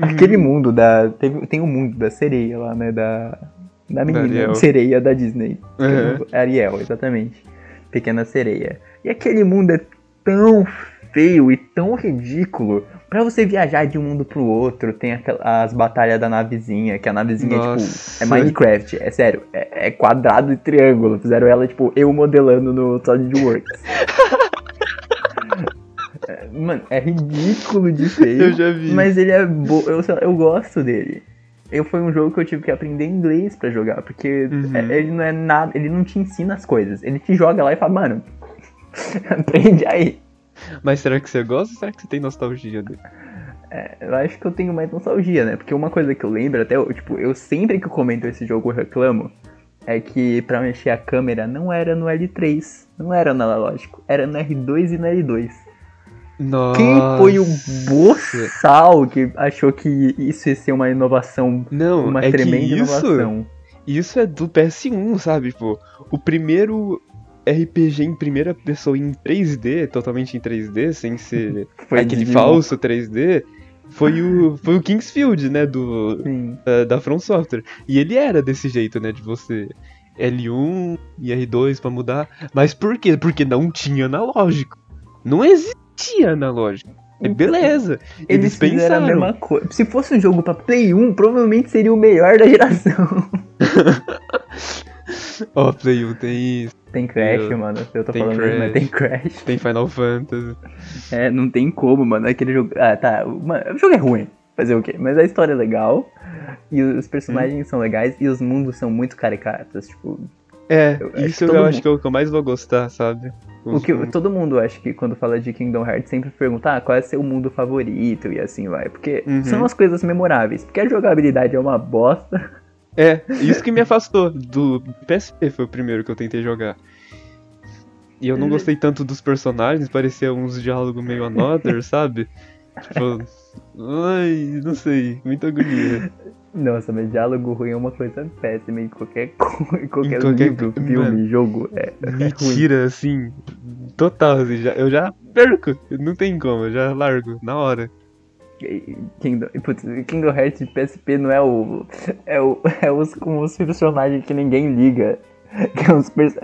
aquele mundo da. Tem, tem o um mundo da sereia lá, né? Da. Da menina, Da sereia da Disney. Uhum. Ariel, exatamente. Pequena sereia. E aquele mundo é tão feio e tão ridículo. Pra você viajar de um mundo pro outro, tem aquelas, as batalhas da navezinha, que a navezinha, Nossa. tipo, é Minecraft, é sério, é, é quadrado e triângulo. Fizeram ela, tipo, eu modelando no SolidWorks. É, Mano, é ridículo de feio. Eu já vi. Mas ele é bom, eu, eu gosto dele. Eu foi um jogo que eu tive que aprender inglês pra jogar, porque Uhum. é- ele não é nada, ele não te ensina as coisas. Ele te joga lá e fala, mano, aprende aí. Mas será que você gosta ou será que você tem nostalgia dele? Eu acho que eu tenho mais nostalgia, né? Porque uma coisa que eu lembro, até, tipo, eu sempre que eu comento esse jogo eu reclamo, é que pra mexer a câmera não era no L3, não era no analógico, era no R2 e no L2. Nossa. Quem foi o boçal que achou que isso ia ser uma inovação, Não, uma é tremenda que isso, inovação? isso é do PS1, sabe? Tipo, o primeiro RPG em primeira pessoa em 3D, totalmente em 3D, sem ser aquele falso 3D, foi o, foi o Kingsfield, né? Do, Sim. da, From Software. E ele era desse jeito, né? De você L1 e R2 pra mudar. Mas por quê? Porque não tinha analógico. Não existia analógico. É beleza. Eles, Eles, pensaram. a mesma coisa. Se fosse um jogo pra Play 1, provavelmente seria o melhor da geração. Ó, Play 1 tem isso. Tem Crash, Eu- mano. Eu tô tem falando isso, mas Crash. tem Crash. Tem Final Fantasy. É, não tem como, mano. Aquele jogo. Ah, tá. Mano, o jogo é ruim. Fazer o quê? Mas a história é legal. E os personagens são legais. E os mundos são muito caricatos. Tipo, É, Eu isso eu todo acho mundo- que é o que eu mais vou gostar, sabe? o que todo mundo acha que quando fala de Kingdom Hearts sempre pergunta ah, qual é seu mundo favorito e assim vai. Porque Uhum. são as coisas memoráveis. Porque a jogabilidade é uma bosta. É, isso que me afastou do PSP foi o primeiro que eu tentei jogar. E eu não gostei tanto dos personagens, parecia uns diálogos meio another, sabe? Tipo, ai, não sei, muita agonia. Nossa, mas diálogo ruim é uma coisa péssima em qualquer, em qualquer, Em qualquer livro, filme, mano. jogo. É, é Me ruim. tira, assim, total, assim, já, eu já perco, não tem como, eu já largo, na hora. Kingdom, putz, Kingdom Hearts de PSP não é o. É, o, é os com os personagens que ninguém liga. Que é, perso-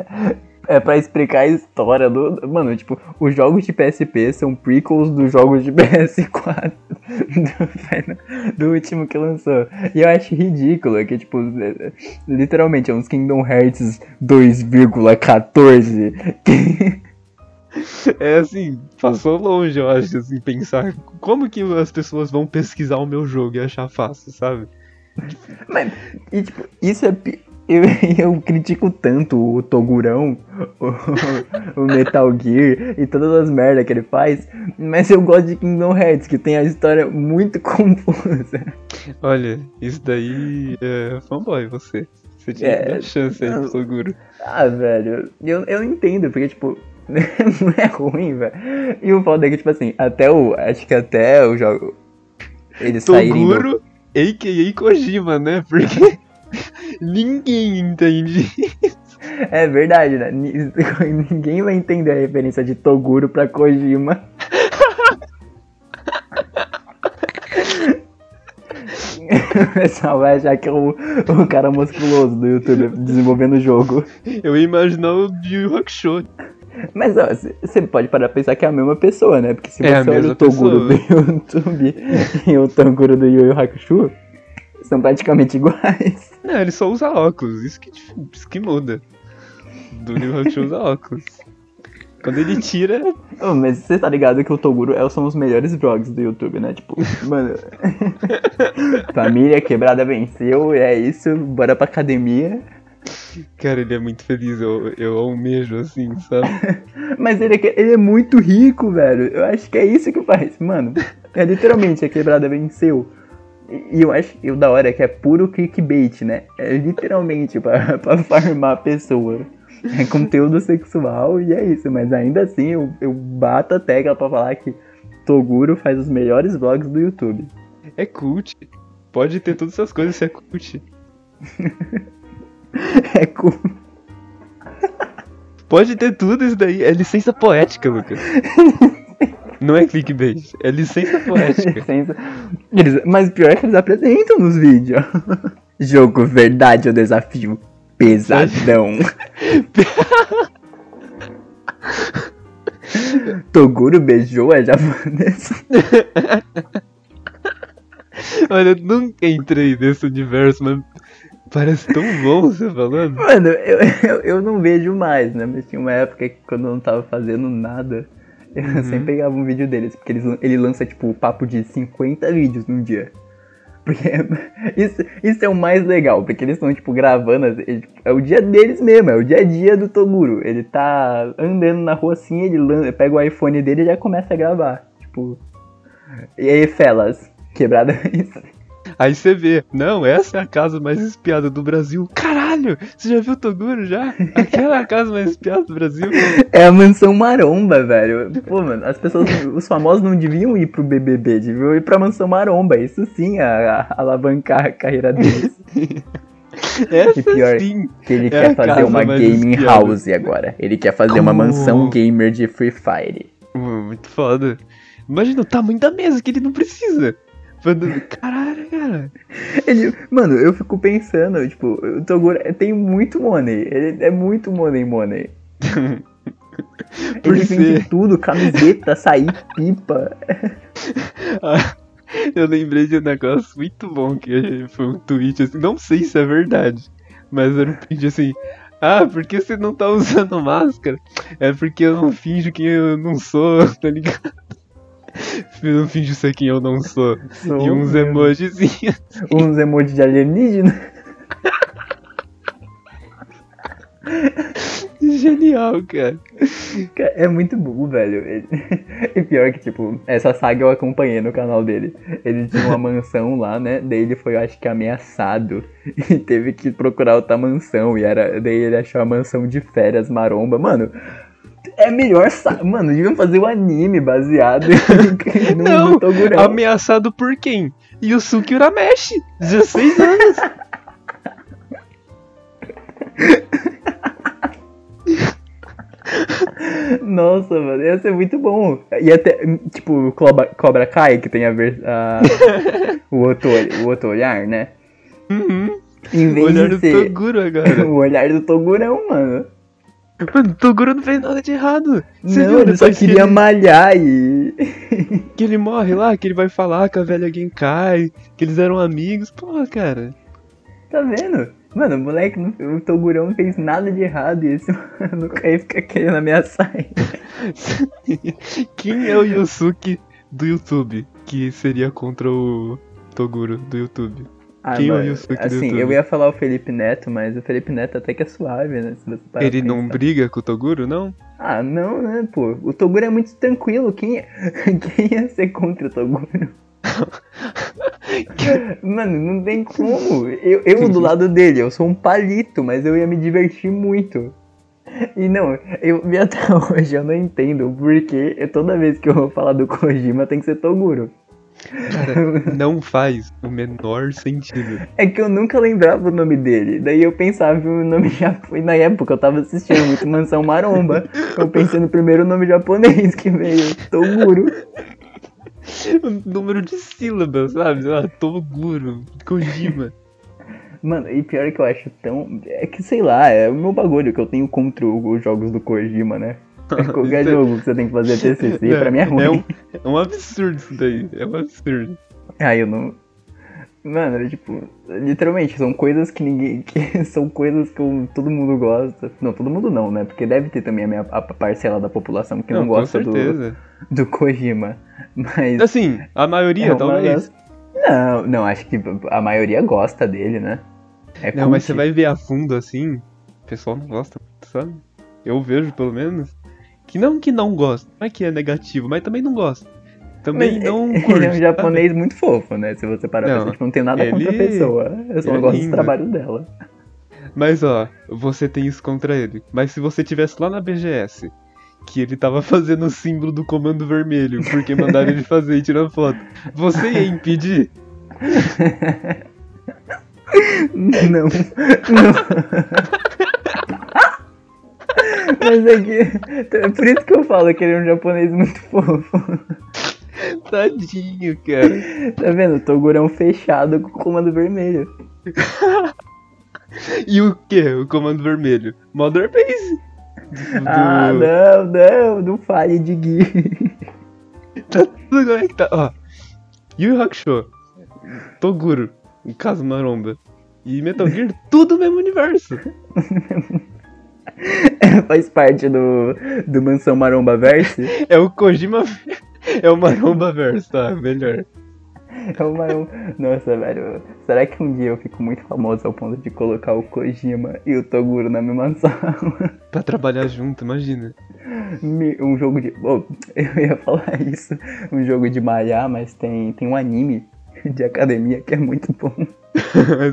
é pra explicar a história do. Mano, tipo, os jogos de PSP são prequels dos jogos de PS4. Do, do último que lançou. E eu acho ridículo que, tipo, literalmente é uns Kingdom Hearts 2,14. Que- É assim, passou longe, eu acho, assim, pensar como que as pessoas vão pesquisar o meu jogo e achar fácil, sabe? Mas, e, tipo, isso é. Eu, eu critico tanto o Togurão, o, o Metal Gear e todas as merdas que ele faz, mas eu gosto de Kingdom Hearts, que tem a história muito confusa. Olha, isso daí é fanboy, você. Você tinha É, chance aí Toguro. Ah, velho, eu, eu entendo, porque, tipo, não é ruim, velho. E o foda é que, tipo assim, até o. Acho que até o jogo. Eles saírem do, Toguro, a.k.a. Kojima, né? Porque ninguém entende. É verdade, né? Ni- Ninguém vai entender a referência de Toguro pra Kojima. O pessoal vai achar que é o, o cara musculoso do YouTube desenvolvendo o jogo. Eu ia imaginar o Yu Hakusho. Mas ó, você pode parar pra pensar que é a mesma pessoa, né? Porque se É você olha o Toguro do YouTube e o Toguro do Yu Yu Hakusho, são praticamente iguais. Não, ele só usa óculos, isso que, isso que muda. Do New Rock usa óculos. Quando ele tira. Oh, mas você tá ligado que o Toguro é, são os melhores vlogs do YouTube, né? Tipo, mano. Família quebrada venceu, é isso, bora pra academia. Cara, ele é muito feliz, eu, eu almejo assim, sabe? mas ele é, ele é muito rico, velho. Eu acho que é isso que faz. Mano, é literalmente a quebrada venceu. E eu acho que o da hora é que é puro clickbait, né? É literalmente pra, pra farmar a pessoa. É conteúdo sexual e é isso, mas ainda assim eu, eu bato a tecla pra falar que Toguro faz os melhores vlogs do YouTube. É cult. Pode ter todas essas coisas se é cult. é cult. Pode ter tudo isso daí. É licença poética, Lucas. Não é clickbait, é licença poética. licença... Eles... Mas pior é que eles apresentam nos vídeos. Jogo verdade ou desafio? Pesadão. Toguro beijou a japonesa. Olha, eu nunca entrei nesse universo, mas parece tão bom você falando. Mano, eu, eu, eu não vejo mais, né? Mas tinha uma época que quando eu não tava fazendo nada, eu uhum. sempre pegava um vídeo deles, porque eles, ele lança, tipo, o papo de 50 vídeos num dia. Porque isso, isso é o mais legal, porque eles estão, tipo, gravando. É o dia deles mesmo, é o dia a dia do Toguro. Ele tá andando na rua assim, ele lança, pega o iPhone dele e já começa a gravar. Tipo. E aí, Felas, quebrada isso. Aí você vê, não, essa é a casa mais espiada do Brasil. Caralho, você já viu o Toguro já? Aquela é a casa mais espiada do Brasil. É a mansão maromba, velho. Pô, mano, as pessoas, os famosos não deviam ir pro BBB, deviam ir pra mansão maromba. Isso sim, a, a alavancar a carreira deles. Essa e pior sim. que ele é quer fazer uma gaming espiada. house agora. Ele quer fazer uma mansão gamer de Free Fire. muito foda. Imagina o tamanho da mesa que ele não precisa. Caralho, cara. Ele, mano, eu fico pensando, tipo, o Toguro tem muito money. Ele é muito money, money. Por ele ser... vende tudo, camiseta, sair, pipa. Ah, eu lembrei de um negócio muito bom que foi um tweet assim, não sei se é verdade, mas era um tweet assim, ah, por que você não tá usando máscara? É porque eu não finjo que eu não sou, tá ligado? Eu finjo ser quem eu não sou. sou e uns emojizinhos. Uns emojis de alienígena. Genial, cara. É muito bom, velho. E pior que, tipo, essa saga eu acompanhei no canal dele. Ele tinha uma mansão lá, né? Daí ele foi, acho que, ameaçado. E teve que procurar outra mansão. E era. Daí ele achou a mansão de férias maromba. Mano, é melhor. Mano, deviam fazer o um anime baseado no, Não, no Togurão. Ameaçado por quem? Yusuke Urameshi, 16 anos. Nossa, mano, ia ser muito bom. E até, tipo, Cobra, Cobra Kai, que tem a ver, a, o, outro, o outro olhar, né? Uhum. Em vez o olhar de ser, do Toguro agora. o olhar do Togurão, mano. Mano, o Toguro não fez nada de errado. Você não, ele só queria que ele... malhar e. que ele morre lá, que ele vai falar com a velha Genkai, que eles eram amigos. Porra, cara. Tá vendo? Mano, o moleque, o Togurão não fez nada de errado e esse mano Kai fica querendo ameaçar ele. Quem é o Yosuke do YouTube que seria contra o Toguro do YouTube? Ah, Quem mano, Assim, eu ia falar o Felipe Neto, mas o Felipe Neto até que é suave, né? Ele não briga com o Toguro, não? Ah, não, né, pô? O Toguro é muito tranquilo. Quem, Quem ia ser contra o Toguro? Mano, não tem como. Eu, eu do lado dele, eu sou um palito, mas eu ia me divertir muito. E não, eu até hoje eu não entendo porque toda vez que eu vou falar do Kojima tem que ser Toguro. Cara, não faz o menor sentido. É que eu nunca lembrava o nome dele. Daí eu pensava o nome foi na época, eu tava assistindo muito Mansão Maromba. Eu pensei no primeiro nome japonês que veio, Toguro. O número de sílabas, sabe? Ah, Toguro, Kojima. Mano, e pior que eu acho tão. É que sei lá, é o meu bagulho que eu tenho contra os jogos do Kojima, né? Qualquer é jogo que você tem que fazer TCC, não, pra mim é ruim. É um, é um absurdo isso daí, é um absurdo. Ah, eu não... Mano, é tipo, literalmente, são coisas que ninguém. Que são coisas que eu- todo mundo gosta. Não, todo mundo não, né? Porque deve ter também a, minha, a parcela da população que não, gosta com do, do Kojima. Mas. Assim, a maioria, é talvez. das- Não, não, acho que a maioria gosta dele, né? É Não, mas você vai ver a fundo assim, o pessoal não gosta, sabe? Eu vejo, pelo menos, que não que não gosta, não é que é negativo, mas também não gosta. Também Mas não ele curte. é um japonês muito fofo, né? Se você parar pra Não, pensar, tipo, não tem nada contra a ele- pessoa. Eu só ele não é gosto do lindo. trabalho dela. sabe? Mas ó, você tem isso contra ele. Mas se você tivesse lá na BGS, que ele tava fazendo o símbolo do comando vermelho, porque mandaram ele fazer e tirar foto, você ia impedir? Não, não. Mas é que. É por isso que eu falo que ele é um japonês muito fofo. Tadinho, cara. Tá vendo? O Toguro um fechado com o comando vermelho. E o que? O comando vermelho? Mother Base. Do- Ah, não, não, não fale de Gui. Tá tudo como é que tá. Ó. Yu Hakusho. Toguro. Caso Maromba. E Metal Gear, tudo no mesmo universo. Faz parte do, do Mansão Maromba Verse. É o Kojima. É o Maromba Verso, tá? Melhor. É uma, um- Nossa, velho. Será que um dia eu fico muito famoso ao ponto de colocar o Kojima e o Toguro na mesma sala? Pra trabalhar junto, imagina. Um jogo de. Oh, eu ia falar isso. Um jogo de malhar, mas tem, tem um anime de academia que é muito bom.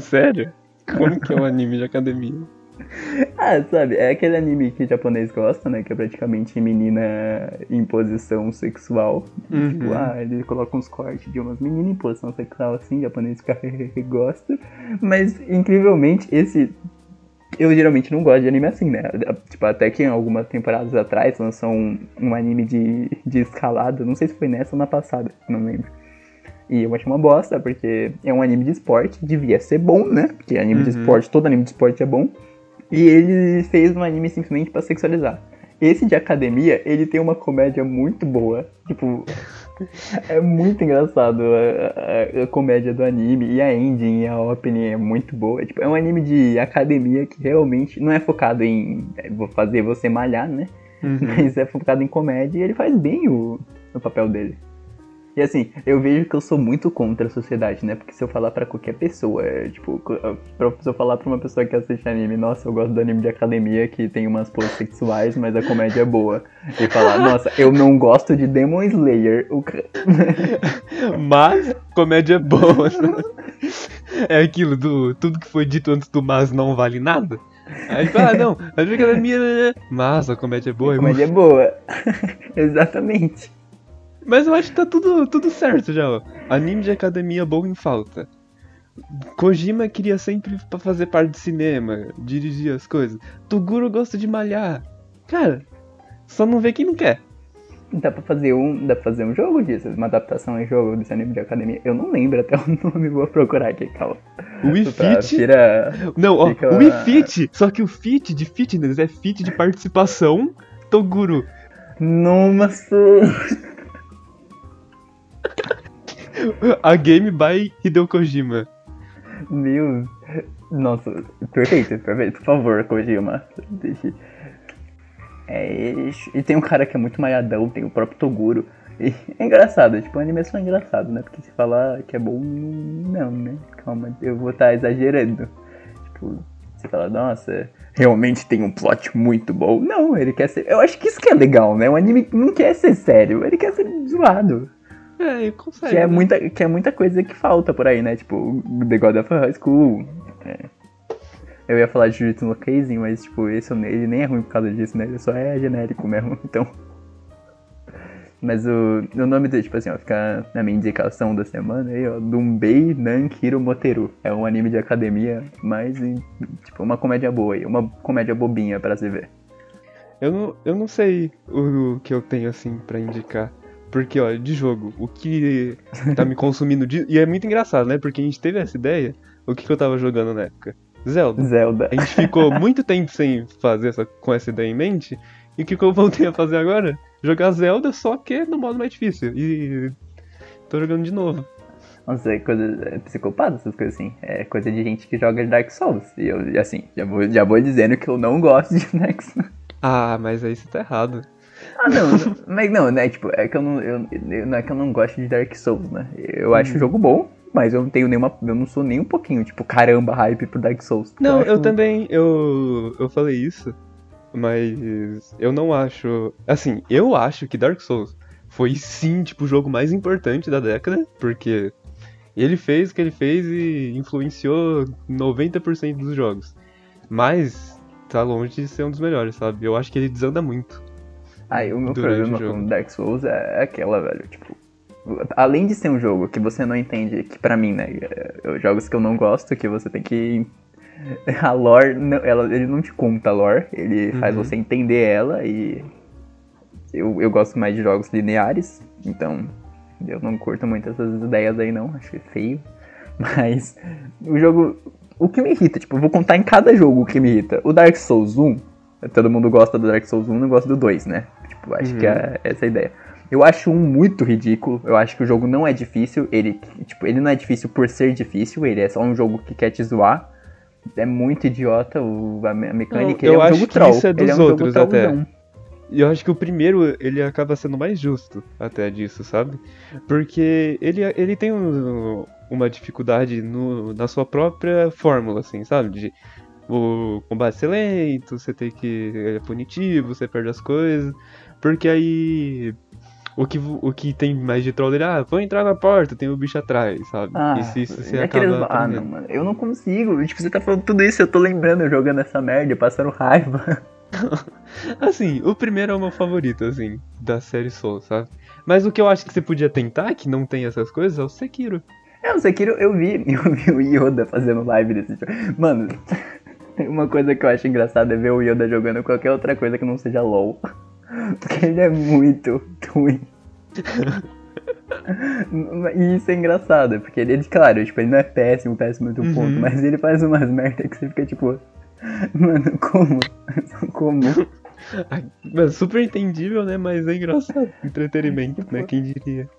Sério? Como que é um anime de academia? Ah, sabe, é aquele anime que o japonês gosta, né? Que é praticamente menina em posição sexual. Uhum. Tipo, ah, ele coloca uns cortes de umas meninas em posição sexual assim, o japonês fica gosta. Mas, incrivelmente, esse. Eu geralmente não gosto de anime assim, né? Tipo, até que em algumas temporadas atrás lançou um, um anime de, de escalada. Não sei se foi nessa ou na passada, não lembro. E eu achei uma bosta, porque é um anime de esporte, devia ser bom, né? Porque anime de Uhum. esporte, todo anime de esporte é bom. E ele fez um anime simplesmente pra sexualizar. Esse de academia, ele tem uma comédia muito boa. Tipo, é muito engraçado a, a- a comédia do anime. E a ending e a opening é muito boa. Tipo, é um anime de academia que realmente não é focado em é, fazer você malhar, né? Uhum. Mas é focado em comédia e ele faz bem o, o papel dele. E assim, eu vejo que eu sou muito contra a sociedade, né? Porque se eu falar pra qualquer pessoa, é, tipo, se eu falar pra uma pessoa que assiste anime, nossa, eu gosto do anime de academia que tem umas poses sexuais, mas a comédia é boa. E falar, nossa, eu não gosto de Demon Slayer. O Mas, comédia é boa. né? É aquilo do. Tudo que foi dito antes do mas não vale nada. Aí fala, ah, não, a de academia. né? Mas a comédia é boa. a comédia é boa. Exatamente. Mas eu acho que tá tudo, tudo certo já, ó. Anime de academia bom em falta. Kojima queria sempre fazer parte de cinema, dirigir as coisas. Toguro gosta de malhar. Cara, só não vê quem não quer. Dá pra fazer um, dá pra fazer um jogo disso, uma adaptação em jogo desse anime de academia. Eu não lembro até o nome, vou procurar aqui, calma. O Wii Fit. tira- Não, ó, fica- o Wii Fit. Só que o Fit de fitness é fit de participação. Toguro. Nossa! A Game by Hideo Kojima. Meu. Nossa, perfeito, perfeito. Por favor, Kojima. Deixe. É, e tem um cara que é muito malhadão, tem o próprio Toguro. E é engraçado, tipo, a animação é engraçado, né? Porque se falar que é bom, não, né? Calma, eu vou estar exagerando. Tipo, você fala, nossa, realmente tem um plot muito bom. Não, ele quer ser. Eu acho que isso que é legal, né? O anime não quer ser sério, ele quer ser zoado. É, consegue. Que é, né? muita, que é muita coisa que falta por aí, né? Tipo, The God of High School. é. Eu ia falar de Jujutsu no Kaisen, mas, tipo, esse, ele nem é ruim por causa disso, né? Ele só é genérico mesmo, então... Mas o, o nome dele, tipo assim, ó, fica na minha indicação da semana aí, ó, Dumbei Nankiro Moteru. É um anime de academia, mas, em- tipo, uma comédia boa aí, uma comédia bobinha pra se ver. Eu não, eu não sei o, o que eu tenho assim pra indicar. Porque, ó, de jogo, o que tá me consumindo. De... E é muito engraçado, né? Porque a gente teve essa ideia. O que, que eu tava jogando na época? Zelda. Zelda. A gente ficou muito tempo sem fazer essa, com essa ideia em mente. E o que, que eu voltei a fazer agora? Jogar Zelda, só que no modo mais difícil. E tô jogando de novo. Nossa, é coisa é psicopata, essas coisas assim. É coisa de gente que joga Dark Souls. E eu, assim, já vou, já vou dizendo que eu não gosto de Dark Souls. Ah, mas aí você tá errado. Ah, não, mas não, né? Tipo, é que eu não, eu, eu- não é que eu não gosto de Dark Souls, né? Eu acho o jogo bom, mas eu não tenho nenhuma. Eu não sou nem um pouquinho, tipo, caramba, hype pro Dark Souls. Não, eu acho- também, eu, eu falei isso, mas eu não acho. Assim, eu acho que Dark Souls foi sim, tipo, o jogo mais importante da década, porque ele fez o que ele fez e influenciou 90% dos jogos. Mas tá longe de ser um dos melhores, sabe? Eu acho que ele desanda muito. Aí o meu durante problema com Dark Souls é aquela, velho, tipo. Além de ser um jogo que você não entende, que pra mim, né, é, jogos que eu não gosto, que você tem que. A lore, não, ela, ele não te conta a lore, ele faz Uhum. você entender ela e. Eu, eu gosto mais de jogos lineares, então eu não curto muito essas ideias aí não, acho feio. Mas o jogo. O que me irrita, tipo, eu vou contar em cada jogo o que me irrita. O Dark Souls 1, todo mundo gosta do Dark Souls 1, não gosta do 2, né? Acho Uhum. que é essa a ideia. Eu acho um muito ridículo, eu acho que o jogo não é difícil, ele, tipo, ele não é difícil por ser difícil, ele é só um jogo que quer te zoar. É muito idiota o, a, me- a mecânica, Não, ele eu é um acho jogo que troll. isso é ele é dos um outros até. trollzão. E eu acho que o primeiro, ele acaba sendo mais justo até disso, sabe? Porque ele, ele tem um- uma dificuldade no, na sua própria fórmula, assim, sabe? De o combate ser lento, você tem que. é punitivo, você perde as coisas. Porque aí. O que, o que tem mais de troll dele, ah, vou entrar na porta, tem o bicho atrás, sabe? Ah, se isso você é acaba. aqueles- ah, não, mano, eu não consigo. Tipo, você tá falando tudo isso, eu tô lembrando jogando essa merda, passando raiva. Assim, o primeiro é o meu favorito, assim, da série Soul, sabe? Mas o que eu acho que você podia tentar, que não tem essas coisas, é o Sekiro. É, o Sekiro eu vi, eu vi o Yoda fazendo live desse jogo. Mano, tem uma coisa que eu acho engraçada é ver o Yoda jogando qualquer outra coisa que não seja LOL. Porque ele é muito ruim. E isso é engraçado, porque ele, claro, tipo, ele não é péssimo, péssimo do ponto, Uhum. mas ele faz umas merda que você fica tipo. Mano, como? Como? Super entendível, né? Mas é engraçado. Entretenimento, né? Quem diria?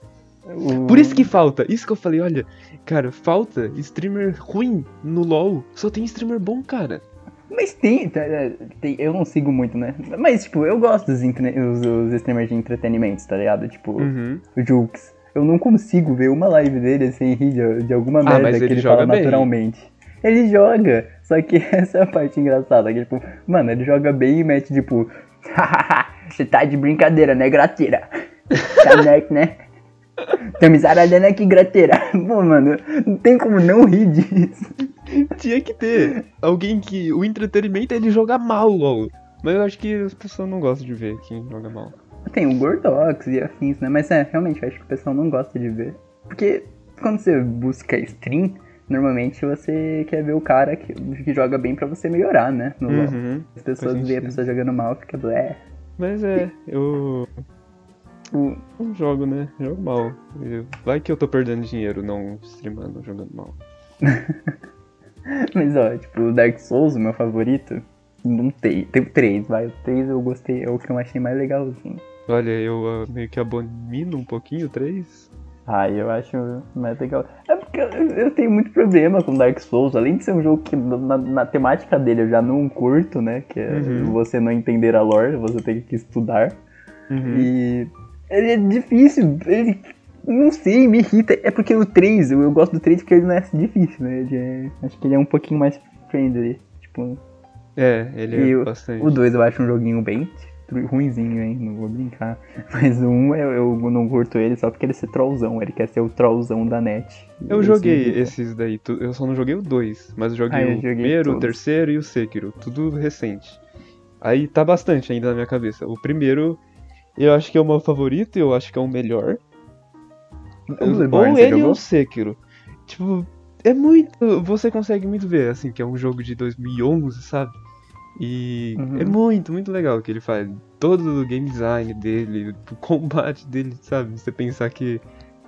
O- Por isso que falta. Isso que eu falei, olha, cara, falta streamer ruim no LoL. Só tem streamer bom, cara. Mas tem, tá, é, tem- eu não sigo muito, né? Mas, tipo, eu gosto dos, os, os streamers de entretenimento, tá ligado? Tipo, Uhum. o Jukes. Eu não consigo ver uma live dele sem rir de, de alguma Ah, merda mas que ele ele joga fala bem. naturalmente. Ele joga, só que essa é a parte engraçada, que, tipo, mano, ele joga bem e mete, tipo, você tá de brincadeira, né, grateira? Tá nerd, né? Tem miserável aqui, grateira. Pô, mano, não tem como não rir disso. Tinha que ter alguém que. O entretenimento é ele jogar mal, LoL. Mas eu acho que as pessoas não gostam de ver quem joga mal. Tem o Gordox e afins, né? Mas é, realmente, eu acho que o pessoal não gosta de ver. Porque quando você busca stream, normalmente você quer ver o cara que, que joga bem pra você melhorar, né? No LoL. Uhum. As pessoas veem a pessoa jogando mal fica blé. Mas é, eu. O- Não jogo, né? Jogo mal. Vai que eu tô perdendo dinheiro não streamando, jogando mal. Mas ó, tipo, o Dark Souls, o meu favorito, não tem. Tem três, vai. O três eu gostei, é o que eu achei mais legalzinho. Olha, eu ah, meio que abomino um pouquinho, três. Ah, eu acho mais legal. É porque eu, eu tenho muito problema com Dark Souls, além de ser um jogo que na, na temática dele eu já não curto, né? Que é Uhum. você não entender a lore, você tem que estudar. Uhum. E ele é difícil, ele não sei, me irrita. É porque o 3, eu, eu gosto do 3 porque ele não é difícil, né? É- acho que ele é um pouquinho mais friendly. Tipo, É, ele é o- bastante. o 2 eu acho um joguinho bem ruimzinho, hein? Não vou brincar. Mas o 1 eu, eu não curto ele só porque ele é ser trollzão. Ele quer ser o trollzão da net. Eu isso joguei esses daí, eu só não joguei o 2, mas eu joguei Ah, eu o joguei primeiro, o todos. terceiro e o Sekiro, tudo recente. Aí tá bastante ainda na minha cabeça. O primeiro, eu acho que é o meu favorito, eu acho que é o melhor. O Bloodborne, ou ele ou o Sekiro. Tipo, é muito. Você consegue muito ver, assim, que é um jogo de 2011, sabe? E Uhum. é muito, muito legal o que ele faz. Todo o game design dele, o combate dele, sabe? Você pensar que,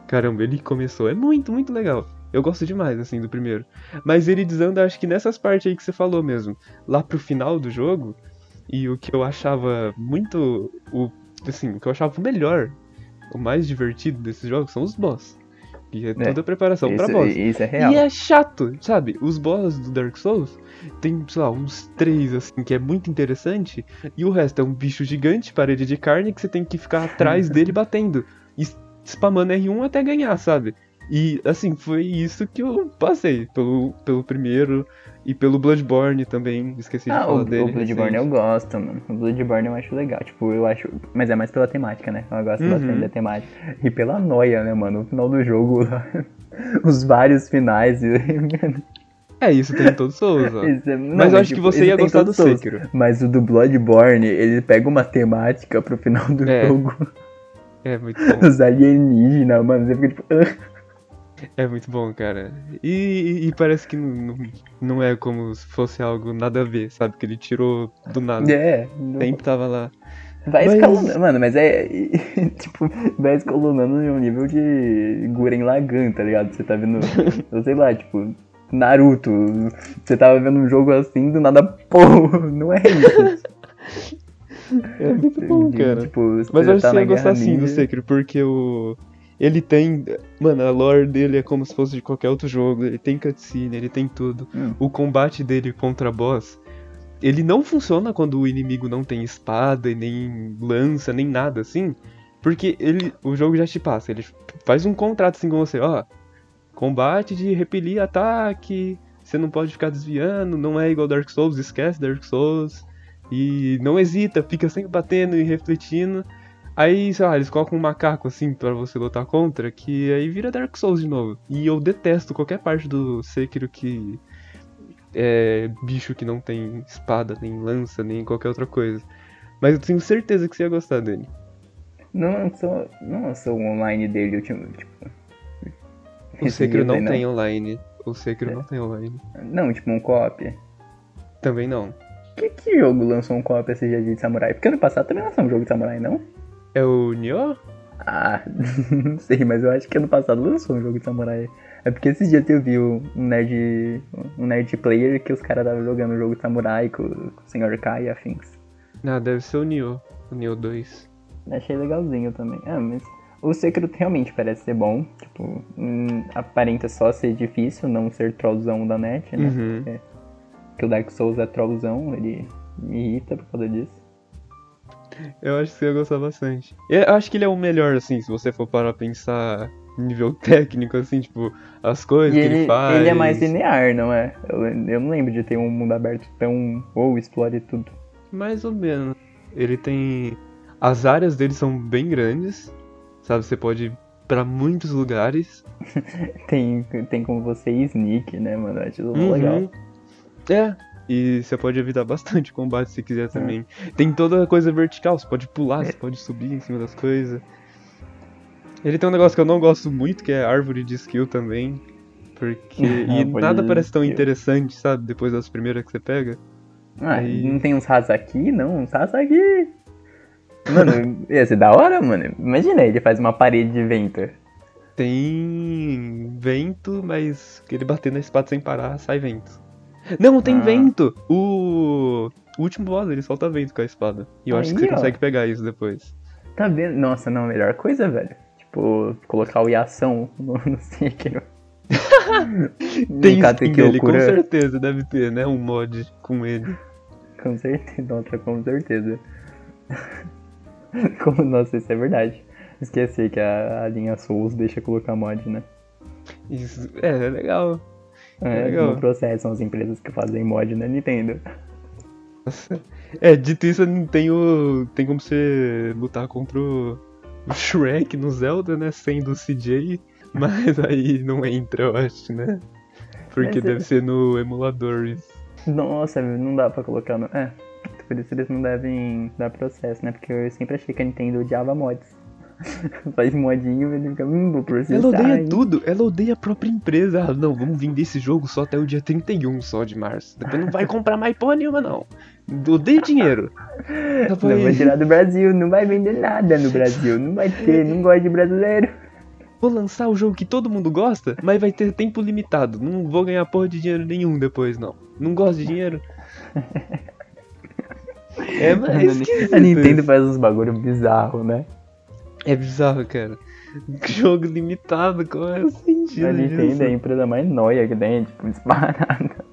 caramba, ele começou. É muito, muito legal. Eu gosto demais, assim, do primeiro. Mas ele desanda, acho que nessas partes aí que você falou mesmo. Lá pro final do jogo, e o que eu achava muito. O, assim, o que eu achava melhor, o mais divertido desses jogos são os boss. E é toda a preparação isso, pra boss. Isso é real. E é chato, sabe? Os boss do Dark Souls tem, sei lá, uns três, assim, que é muito interessante. E o resto é um bicho gigante, parede de carne, que você tem que ficar atrás dele batendo. E spamando R1 até ganhar, sabe? E, assim, foi isso que eu passei pelo, pelo primeiro e pelo Bloodborne também. Esqueci de Ah, falar o, dele. o Bloodborne eu recente. gosto, mano. O Bloodborne eu acho legal. Tipo, eu acho. Mas é mais pela temática, né? Eu gosto Uhum. bastante da temática. E pela noia, né, mano? No final do jogo, os vários finais. e- É, isso tem em todos os Souls, ó. É- não, Mas eu acho que tipo, você isso ia gostar do Souls. Sekiro. Mas o do Bloodborne, ele pega uma temática pro final do É. jogo. É muito bom. Os alienígenas, mano. Você fica tipo. É muito bom, cara. E, e- parece que não, não é como se fosse algo nada a ver, sabe? Que ele tirou do nada. É. não- Sempre tava lá. Vai Mas- escalonando, mano, mas é. tipo, vai escalonando em um nível de Guren Lagan, tá ligado? Você tá vendo, eu sei lá, tipo, Naruto. Você tava vendo um jogo assim, do nada, pô, não é isso. É muito bom, cara. Tipo, Mas você eu acho tá que você na ia gostar sim do. Sekiro, porque o. Ele tem. Mano, a lore dele é como se fosse de qualquer outro jogo. Ele tem cutscene, ele tem tudo. Hum. O combate dele contra boss. Ele não funciona quando o inimigo não tem espada e nem lança, nem nada assim. Porque ele, o jogo já te passa. Ele faz um contrato assim com você, ó. Combate de repelir ataque. Você não pode ficar desviando, não é igual Dark Souls, esquece Dark Souls. E não hesita, fica sempre batendo e refletindo. Aí, sei lá, eles colocam um macaco assim pra você lutar contra, que aí vira Dark Souls de novo. E eu detesto qualquer parte do Sekiro que é bicho que não tem espada, nem lança, nem qualquer outra coisa. Mas eu tenho certeza que você ia gostar dele. Não lançou, não lançou o online dele, tinha, tipo... O Sekiro não aí, tem online. O Sekiro não tem online. Não, tipo um co-op. Também não. Que, que jogo lançou um co-op esse dia de samurai? Porque ano passado também lançou um jogo de samurai, não? É o Nioh? Ah, não sei, mas eu acho que ano passado lançou um jogo de samurai. É porque esses dias eu vi um nerd, um nerd player que os caras estavam jogando um jogo de samurai com, com o Sr. Kai e afins. Ah, deve ser o Nioh. O Nioh 2. Achei legalzinho também. Ah, mas o Sekiro realmente parece ser bom. Tipo, hum, aparenta só ser difícil não ser trollzão da net, né? Uhum. Porque o Dark Souls é trollzão, ele me irrita por causa disso. Eu acho que você ia gostar bastante. Eu acho que ele é o melhor, assim, se você for parar a pensar nível técnico, assim, tipo, as coisas que ele, faz. ele é mais linear, não é? Eu, eu não lembro de ter um mundo aberto tão. ou explore tudo. Mais ou menos. Ele tem. As áreas dele são bem grandes, sabe? Você pode ir pra muitos lugares. Tem, tem como você ir sneak, né, mano? Acho isso Uhum. legal. É. E você pode evitar bastante combate se quiser também. Tem toda a coisa vertical, você pode pular, você pode subir em cima das coisas. Ele tem um negócio que eu não gosto muito, que é árvore de skill também. Porque. e nada parece tão skill. interessante, sabe? Depois das primeiras que você pega. Ah, Aí- não tem uns Hazaki, não? Uns Hazaki. Mano, ia ser da hora, mano. Imagina, ele faz uma parede de vento. Tem vento, mas ele bater na espada sem parar, sai vento. Não, tem Ah. vento! O... o último boss, ele solta vento com a espada. E eu acho que Aí, você ó. consegue pegar isso depois. Tá vendo? Nossa, não, melhor coisa, velho. Tipo, colocar o Yação no, no Sekiro. Tem skin dele, com certeza, deve ter, né? Um mod com ele. Com certeza, outra com certeza. Como, nossa, isso é verdade. Esqueci que a, a linha Souls deixa colocar mod, né? Isso, é, é legal. É, legal. no processo são as empresas que fazem mod na Nintendo. Nossa. É, dito isso, tem, o, tem como você lutar contra o, o Shrek no Zelda, né? Sendo o CJ, mas aí não entra, eu acho, né? Porque Mas é- deve ser no emulador. isso. Nossa, não dá pra colocar no. É, por isso eles não devem dar processo, né? Porque eu sempre achei que a Nintendo odiava mods. Faz modinho ele fica, hum, vou processar. Ela odeia hein? tudo, ela odeia a própria empresa. Ah, não, vamos vender esse jogo só até o dia 31 só de março. Depois não vai comprar mais porra nenhuma, não. Odeia dinheiro. Não, vai- tirar do Brasil, não vai vender nada no Brasil, não vai ter, não gosta de brasileiro. Vou lançar o jogo que todo mundo gosta, mas vai ter tempo limitado. Não vou ganhar porra de dinheiro nenhum depois, não. Não gosto de dinheiro. É, mas é A Nintendo faz uns bagulho bizarro, né? É bizarro, cara. Jogo limitado, qual é o sentido A disso? Nintendo é a empresa mais nóia que tem, tipo, disparada.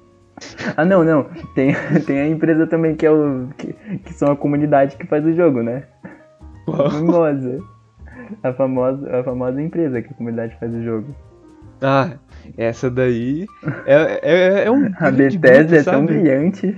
Ah, não, não. Tem, tem a empresa também que é o. Que, que são a comunidade que faz o jogo, né? Qual? Famosa. A famosa, a famosa empresa que a comunidade faz o jogo. Ah, essa daí é, é, é um. A Bethesda é tão sabe? brilhante.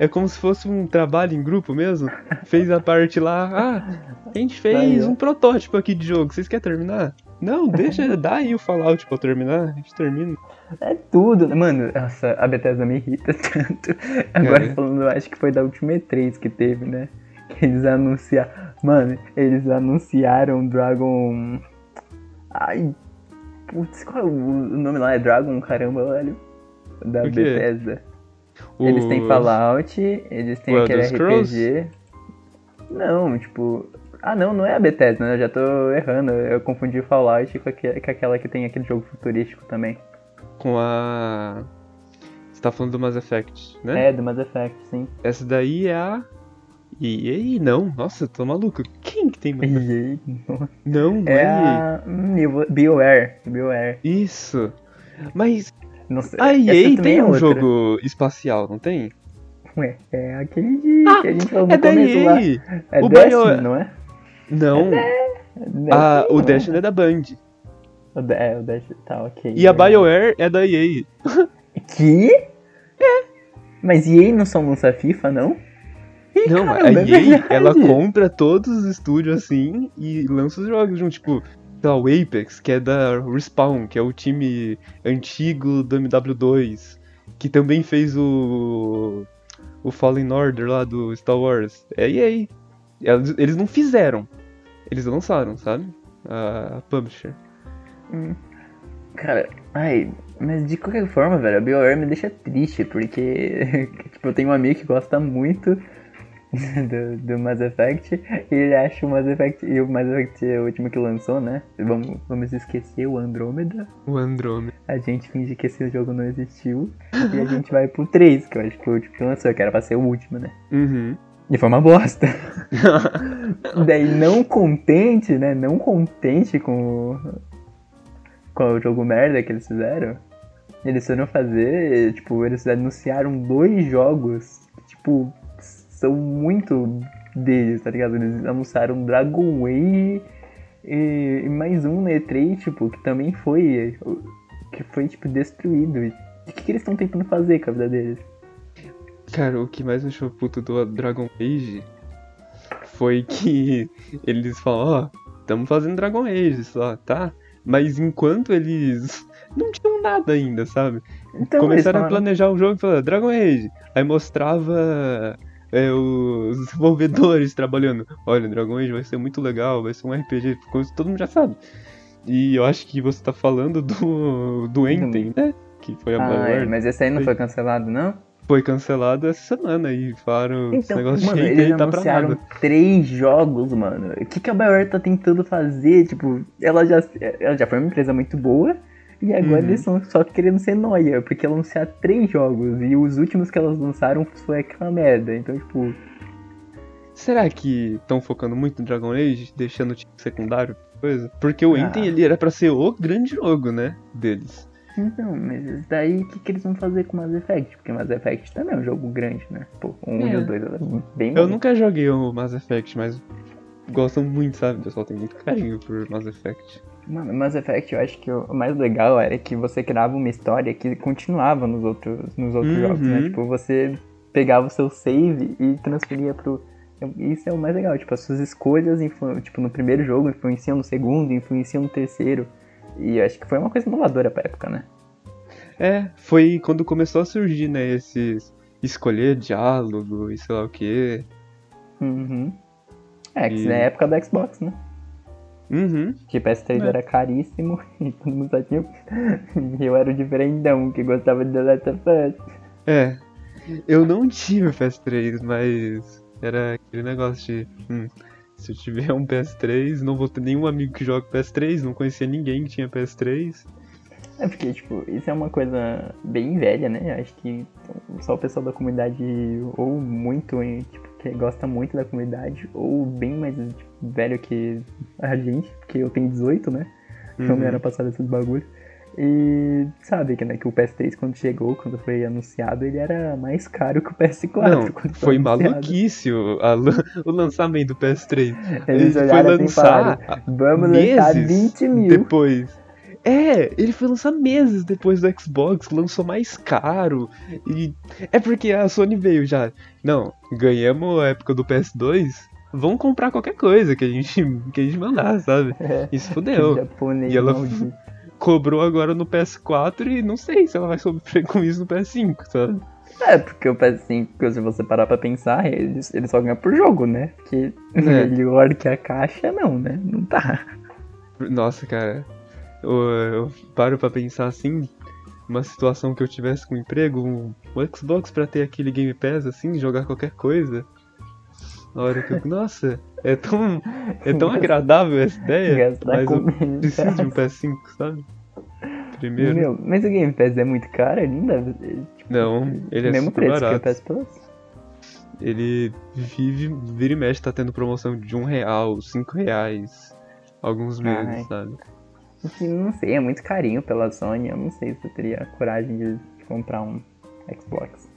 É como se fosse um trabalho em grupo mesmo. Fez a parte lá. Ah, a gente fez um protótipo aqui de jogo. Vocês querem terminar? Não, deixa, dá aí o Fallout pra eu terminar. A gente termina. É tudo. né? Mano, nossa, a Bethesda me irrita tanto. Agora É. falando, eu acho que foi da última E3 que teve, né? Que eles anunciaram. Mano, eles anunciaram Dragon. Ai. Putz, qual é o nome lá? É Dragon, caramba, velho. Da O Eles têm Fallout, eles têm o aquele Elder Scrolls? RPG. Não, tipo. Ah não, não é a Bethesda, né? Eu já tô errando. Eu confundi Fallout com, aque- com aquela que tem aquele jogo futurístico também. Com a. Você tá falando do Mass Effect, né? É, do Mass Effect, sim. Essa daí é a. EA? Não, nossa, eu tô maluco. Quem que tem? EA, nossa. Não, não é, É a. BioWare. BioWare. Isso. Mas Não sei. a essa EA tem é um outra. jogo espacial, não tem? Ué, é aquele de. que a gente falou no É da começo lá. EA. É O Destiny, Bio- não é? Não. Destiny, Ah, o. Destiny é da Band. O De- É, o Destiny. Tá, ok. E a É. BioWare é da EA. Que? É. Mas EA não só lança FIFA, não? Não, caramba, a é EA, verdade. ela compra todos os estúdios assim e lança os jogos junto. Tipo, sei lá, o Apex, que é da Respawn, que é o time antigo do MW2, que também fez o. o Fallen Order lá do Star Wars. É EA. Eles, eles não fizeram, eles lançaram, sabe? A, a publisher. Cara, ai, mas de qualquer forma, velho, a BioWare me deixa triste, porque, tipo, eu tenho um amigo que gosta muito do, do Mass Effect, e ele acha o Mass Effect, e o Mass Effect é o último que lançou, né? Vamos, vamos esquecer o Andromeda, O Andromeda. a gente finge que esse jogo não existiu, e a gente vai pro 3, que eu acho que foi o último que lançou, que era pra ser o último, né? Uhum. E foi uma bosta. Daí, não contente, né? Não contente com o, com o jogo merda que eles fizeram, eles foram fazer, tipo, eles anunciaram dois jogos tipo, são muito deles, tá ligado? Eles anunciaram Dragon Age e, e mais um na E3, tipo, que também foi, que foi, tipo, destruído. E o que, que eles estão tentando fazer com a vida deles? Cara, o que mais me deixou puto do Dragon Age foi que eles falam, ó, estamos fazendo Dragon Age só, tá? Mas enquanto eles não tinham nada ainda, sabe? Então, Começaram a planejar o jogo e falaram, Dragon Age. Aí mostrava é, os desenvolvedores trabalhando. Olha, Dragon Age vai ser muito legal, vai ser um RPG, coisa que todo mundo já sabe. E eu acho que você tá falando do, do Enten, né? Que foi a Ah, é, BioWare. mas esse aí não Foi. cancelado, não? Foi cancelado essa semana e falaram esse Então, negócio mano, de Enten eles aí tá pra anunciaram nada. três jogos, mano. O que, que a BioWare tá tentando fazer? Tipo, ela já, ela já foi uma empresa muito boa. E agora Uhum. eles estão só querendo ser noia, porque anunciar três jogos e os últimos que elas lançaram foi aquela merda. Então, tipo, Será que estão focando muito no Dragon Age, deixando o time secundário coisa? Porque o Ah. Ele era pra ser o grande jogo, né, deles. então, mas daí o que, que eles vão fazer com Mass Effect? Porque Mass Effect também é um jogo grande, né? Pô, um e É. o dois é bem Eu nunca joguei o Mass Effect, mas gostam muito, sabe? O pessoal tem muito carinho por Mass Effect. Mano, Mass Effect, eu acho que o mais legal era que você criava uma história que continuava nos outros, nos outros Uhum. jogos, né? Tipo, você pegava o seu save e transferia pro. Isso é o mais legal, tipo, as suas escolhas, influ... tipo, no primeiro jogo influenciam no segundo, influenciam no terceiro. E eu acho que foi uma coisa inovadora pra época, né? É, foi quando começou a surgir, né, esses escolher diálogo e sei lá o que. Uhum. É, que E- na época do Xbox, né? Uhum. Que PS3 É. era caríssimo e todo mundo só tinha. E eu era o diferentão que gostava de The Last of Us. É. Eu não tive o PS3, mas era aquele negócio de. Hum, se eu tiver um PS3, não vou ter nenhum amigo que joga PS3, não conhecia ninguém que tinha PS3. É porque, tipo, isso é uma coisa bem velha, né? Acho que só o pessoal da comunidade ou muito, tipo, que gosta muito da comunidade, ou bem mais tipo, velho que a gente, porque eu tenho 18, né? Então Uhum. não era passado esses bagulho. E sabe que, né, que o PS3 quando chegou, quando foi anunciado, ele era mais caro que o PS4. Não, foi anunciado. maluquice o, a o lançamento do PS3. Eles Ele foi assim e falaram, lançar vamos lançar meses 20 mil. depois. É, ele foi lançar meses depois do Xbox, lançou mais caro. E é porque a Sony veio já. Não, ganhamos a época do PS2. Vamos comprar qualquer coisa que a gente, que a gente mandar, sabe? Isso fudeu. japonês E ela- maldito. Cobrou agora no PS4 e não sei se ela vai sofrer com isso no PS5, sabe? É, porque o PS5, se você parar pra pensar, ele, ele só ganha por jogo, né? Porque É. melhor que a caixa, não, né? Não tá. Nossa, cara, eu, eu paro pra pensar assim, uma situação que eu tivesse com emprego, um, um Xbox pra ter aquele Game Pass assim, jogar qualquer coisa. Na hora que eu, nossa, é tão, é tão agradável essa ideia, Gastar mas eu preciso de um Pass. PS5, sabe? Primeiro. Meu, mas o Game Pass é muito caro, deve. Tipo, Não, ele é mesmo super preço barato. que o PS Plus. Ele vive, vira e mexe, tá tendo promoção de um real, cinco reais, alguns meses, Ai. sabe? Não sei, é muito carinho pela Sony. Eu não sei se eu teria coragem de comprar um Xbox.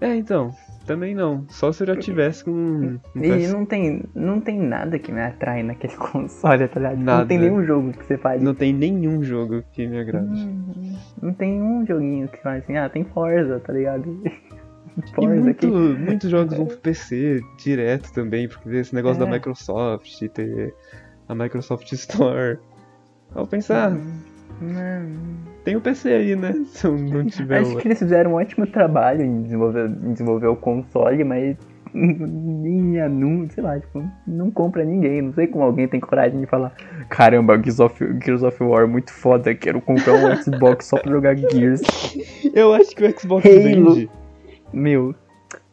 É, então, também não. Só se eu já tivesse com um E não tem, não tem nada que me atrai naquele console, tá ligado? Nada. Não tem nenhum jogo que você fale. Não tem nenhum jogo que me agrade. Hum, Não tem um joguinho que fala assim, ah, tem Forza, tá ligado? E Forza muito, aqui. muitos jogos vão pro PC direto também, porque esse negócio da É. Microsoft, ter a Microsoft Store. Ao pensar, Não. tem o PC aí, né? Se eu não tiver Acho que eles fizeram um ótimo trabalho em desenvolver, em desenvolver o console, mas nem anúncio, sei lá, tipo, não compra ninguém. Não sei como alguém tem coragem de falar, caramba, Gears of, Gears of War é muito foda, quero comprar um Xbox só pra jogar Gears. Eu acho que o Xbox Halo. vende. Meu,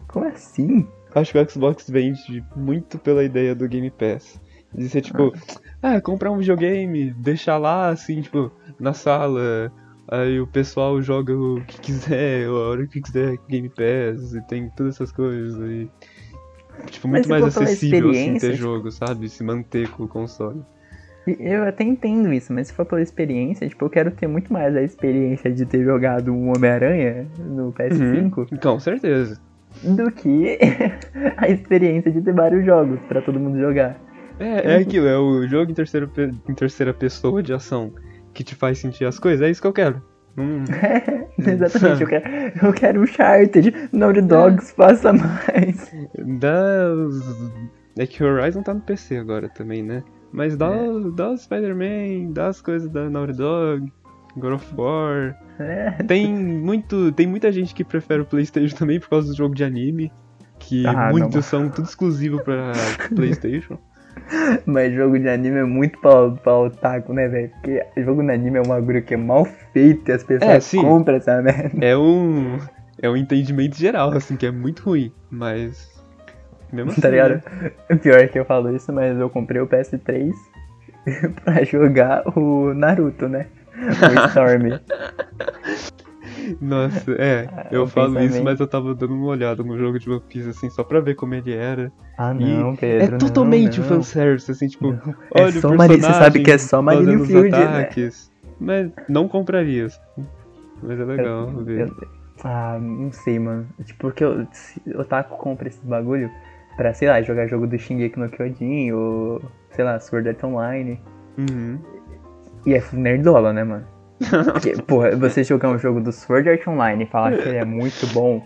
como assim? Acho que o Xbox vende muito pela ideia do Game Pass. De ser tipo, ah, comprar um videogame, deixar lá assim, tipo, na sala. Aí o pessoal joga o que quiser, a hora que quiser, Game Pass, e tem todas essas coisas. E, tipo, muito mais acessível assim ter jogo, sabe? Se manter com o console. Eu até entendo isso, mas se for pela experiência, tipo, eu quero ter muito mais a experiência de ter jogado um Homem-Aranha no PS5 Com certeza. do que a experiência de ter vários jogos pra todo mundo jogar. É, é aquilo, é o jogo em terceira, em terceira pessoa de ação que te faz sentir as coisas, é isso que eu quero. Hum, Exatamente, eu quero, eu quero um Uncharted, Naughty Dogs, faça mais. Dá. É que o Horizon tá no PC agora também, né? Mas dá, dá o Spider-Man, dá as coisas da Naughty Dog, God of War. É, Tem muito. Tem muita gente que prefere o Playstation também por causa do jogo de anime. Que Ah, muitos não. são tudo exclusivo pra Playstation. mas jogo de anime é muito pra, pra otaku, né, velho? Porque jogo de anime é um bagulho que é mal feito e as pessoas É, compram essa merda. É um. É um entendimento geral, assim, que é muito ruim. Mas. Mesmo assim. Tá ligado? né? Pior é que eu falo isso, mas eu comprei o PS3 pra jogar o Naruto, né? O Storm. Nossa, é, eu o falo isso, mas eu tava dando uma olhada no jogo de One Piece, assim, só pra ver como ele era. Ah, E não, Pedro. é totalmente não, o não. fanservice, assim, tipo, É olha só o personagem você sabe que é só fazendo Marine os Field, né? Mas não compraria, assim. Mas é legal ver. Eu- ah, não sei, mano. Tipo, porque o Otaku compra esse bagulho pra, sei lá, jogar jogo do Shingeki no Kyojin ou, sei lá, Sword Art Online. Uhum. E é nerdola, né, mano? Porque, porra, você jogar um jogo do Sword Art Online e falar que ele é muito bom,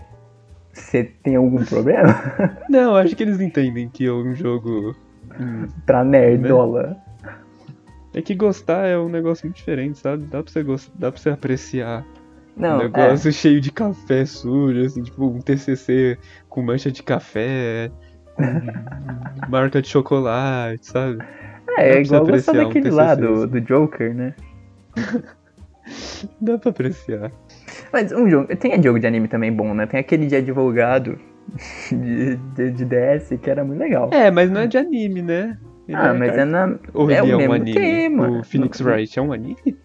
você tem algum problema? Não, acho que eles entendem que é um jogo. hum, pra nerdola. É que gostar é um negócio muito diferente, sabe? Dá pra você, gost... Dá pra você apreciar Não, um negócio cheio de café sujo, assim, tipo um TCC com mancha de café, com marca de chocolate, sabe? é, é igual gostar apreciar um daquele lá do, assim. do Joker, né? Dá pra apreciar. Mas um jogo, tem jogo de anime também bom, né? Tem aquele de advogado de, de, de DS que era muito legal. É, mas não é de anime, né? Ele ah, é mas é na. Ou é o é um mesmo anime? tema. O Phoenix Não- Wright é um anime?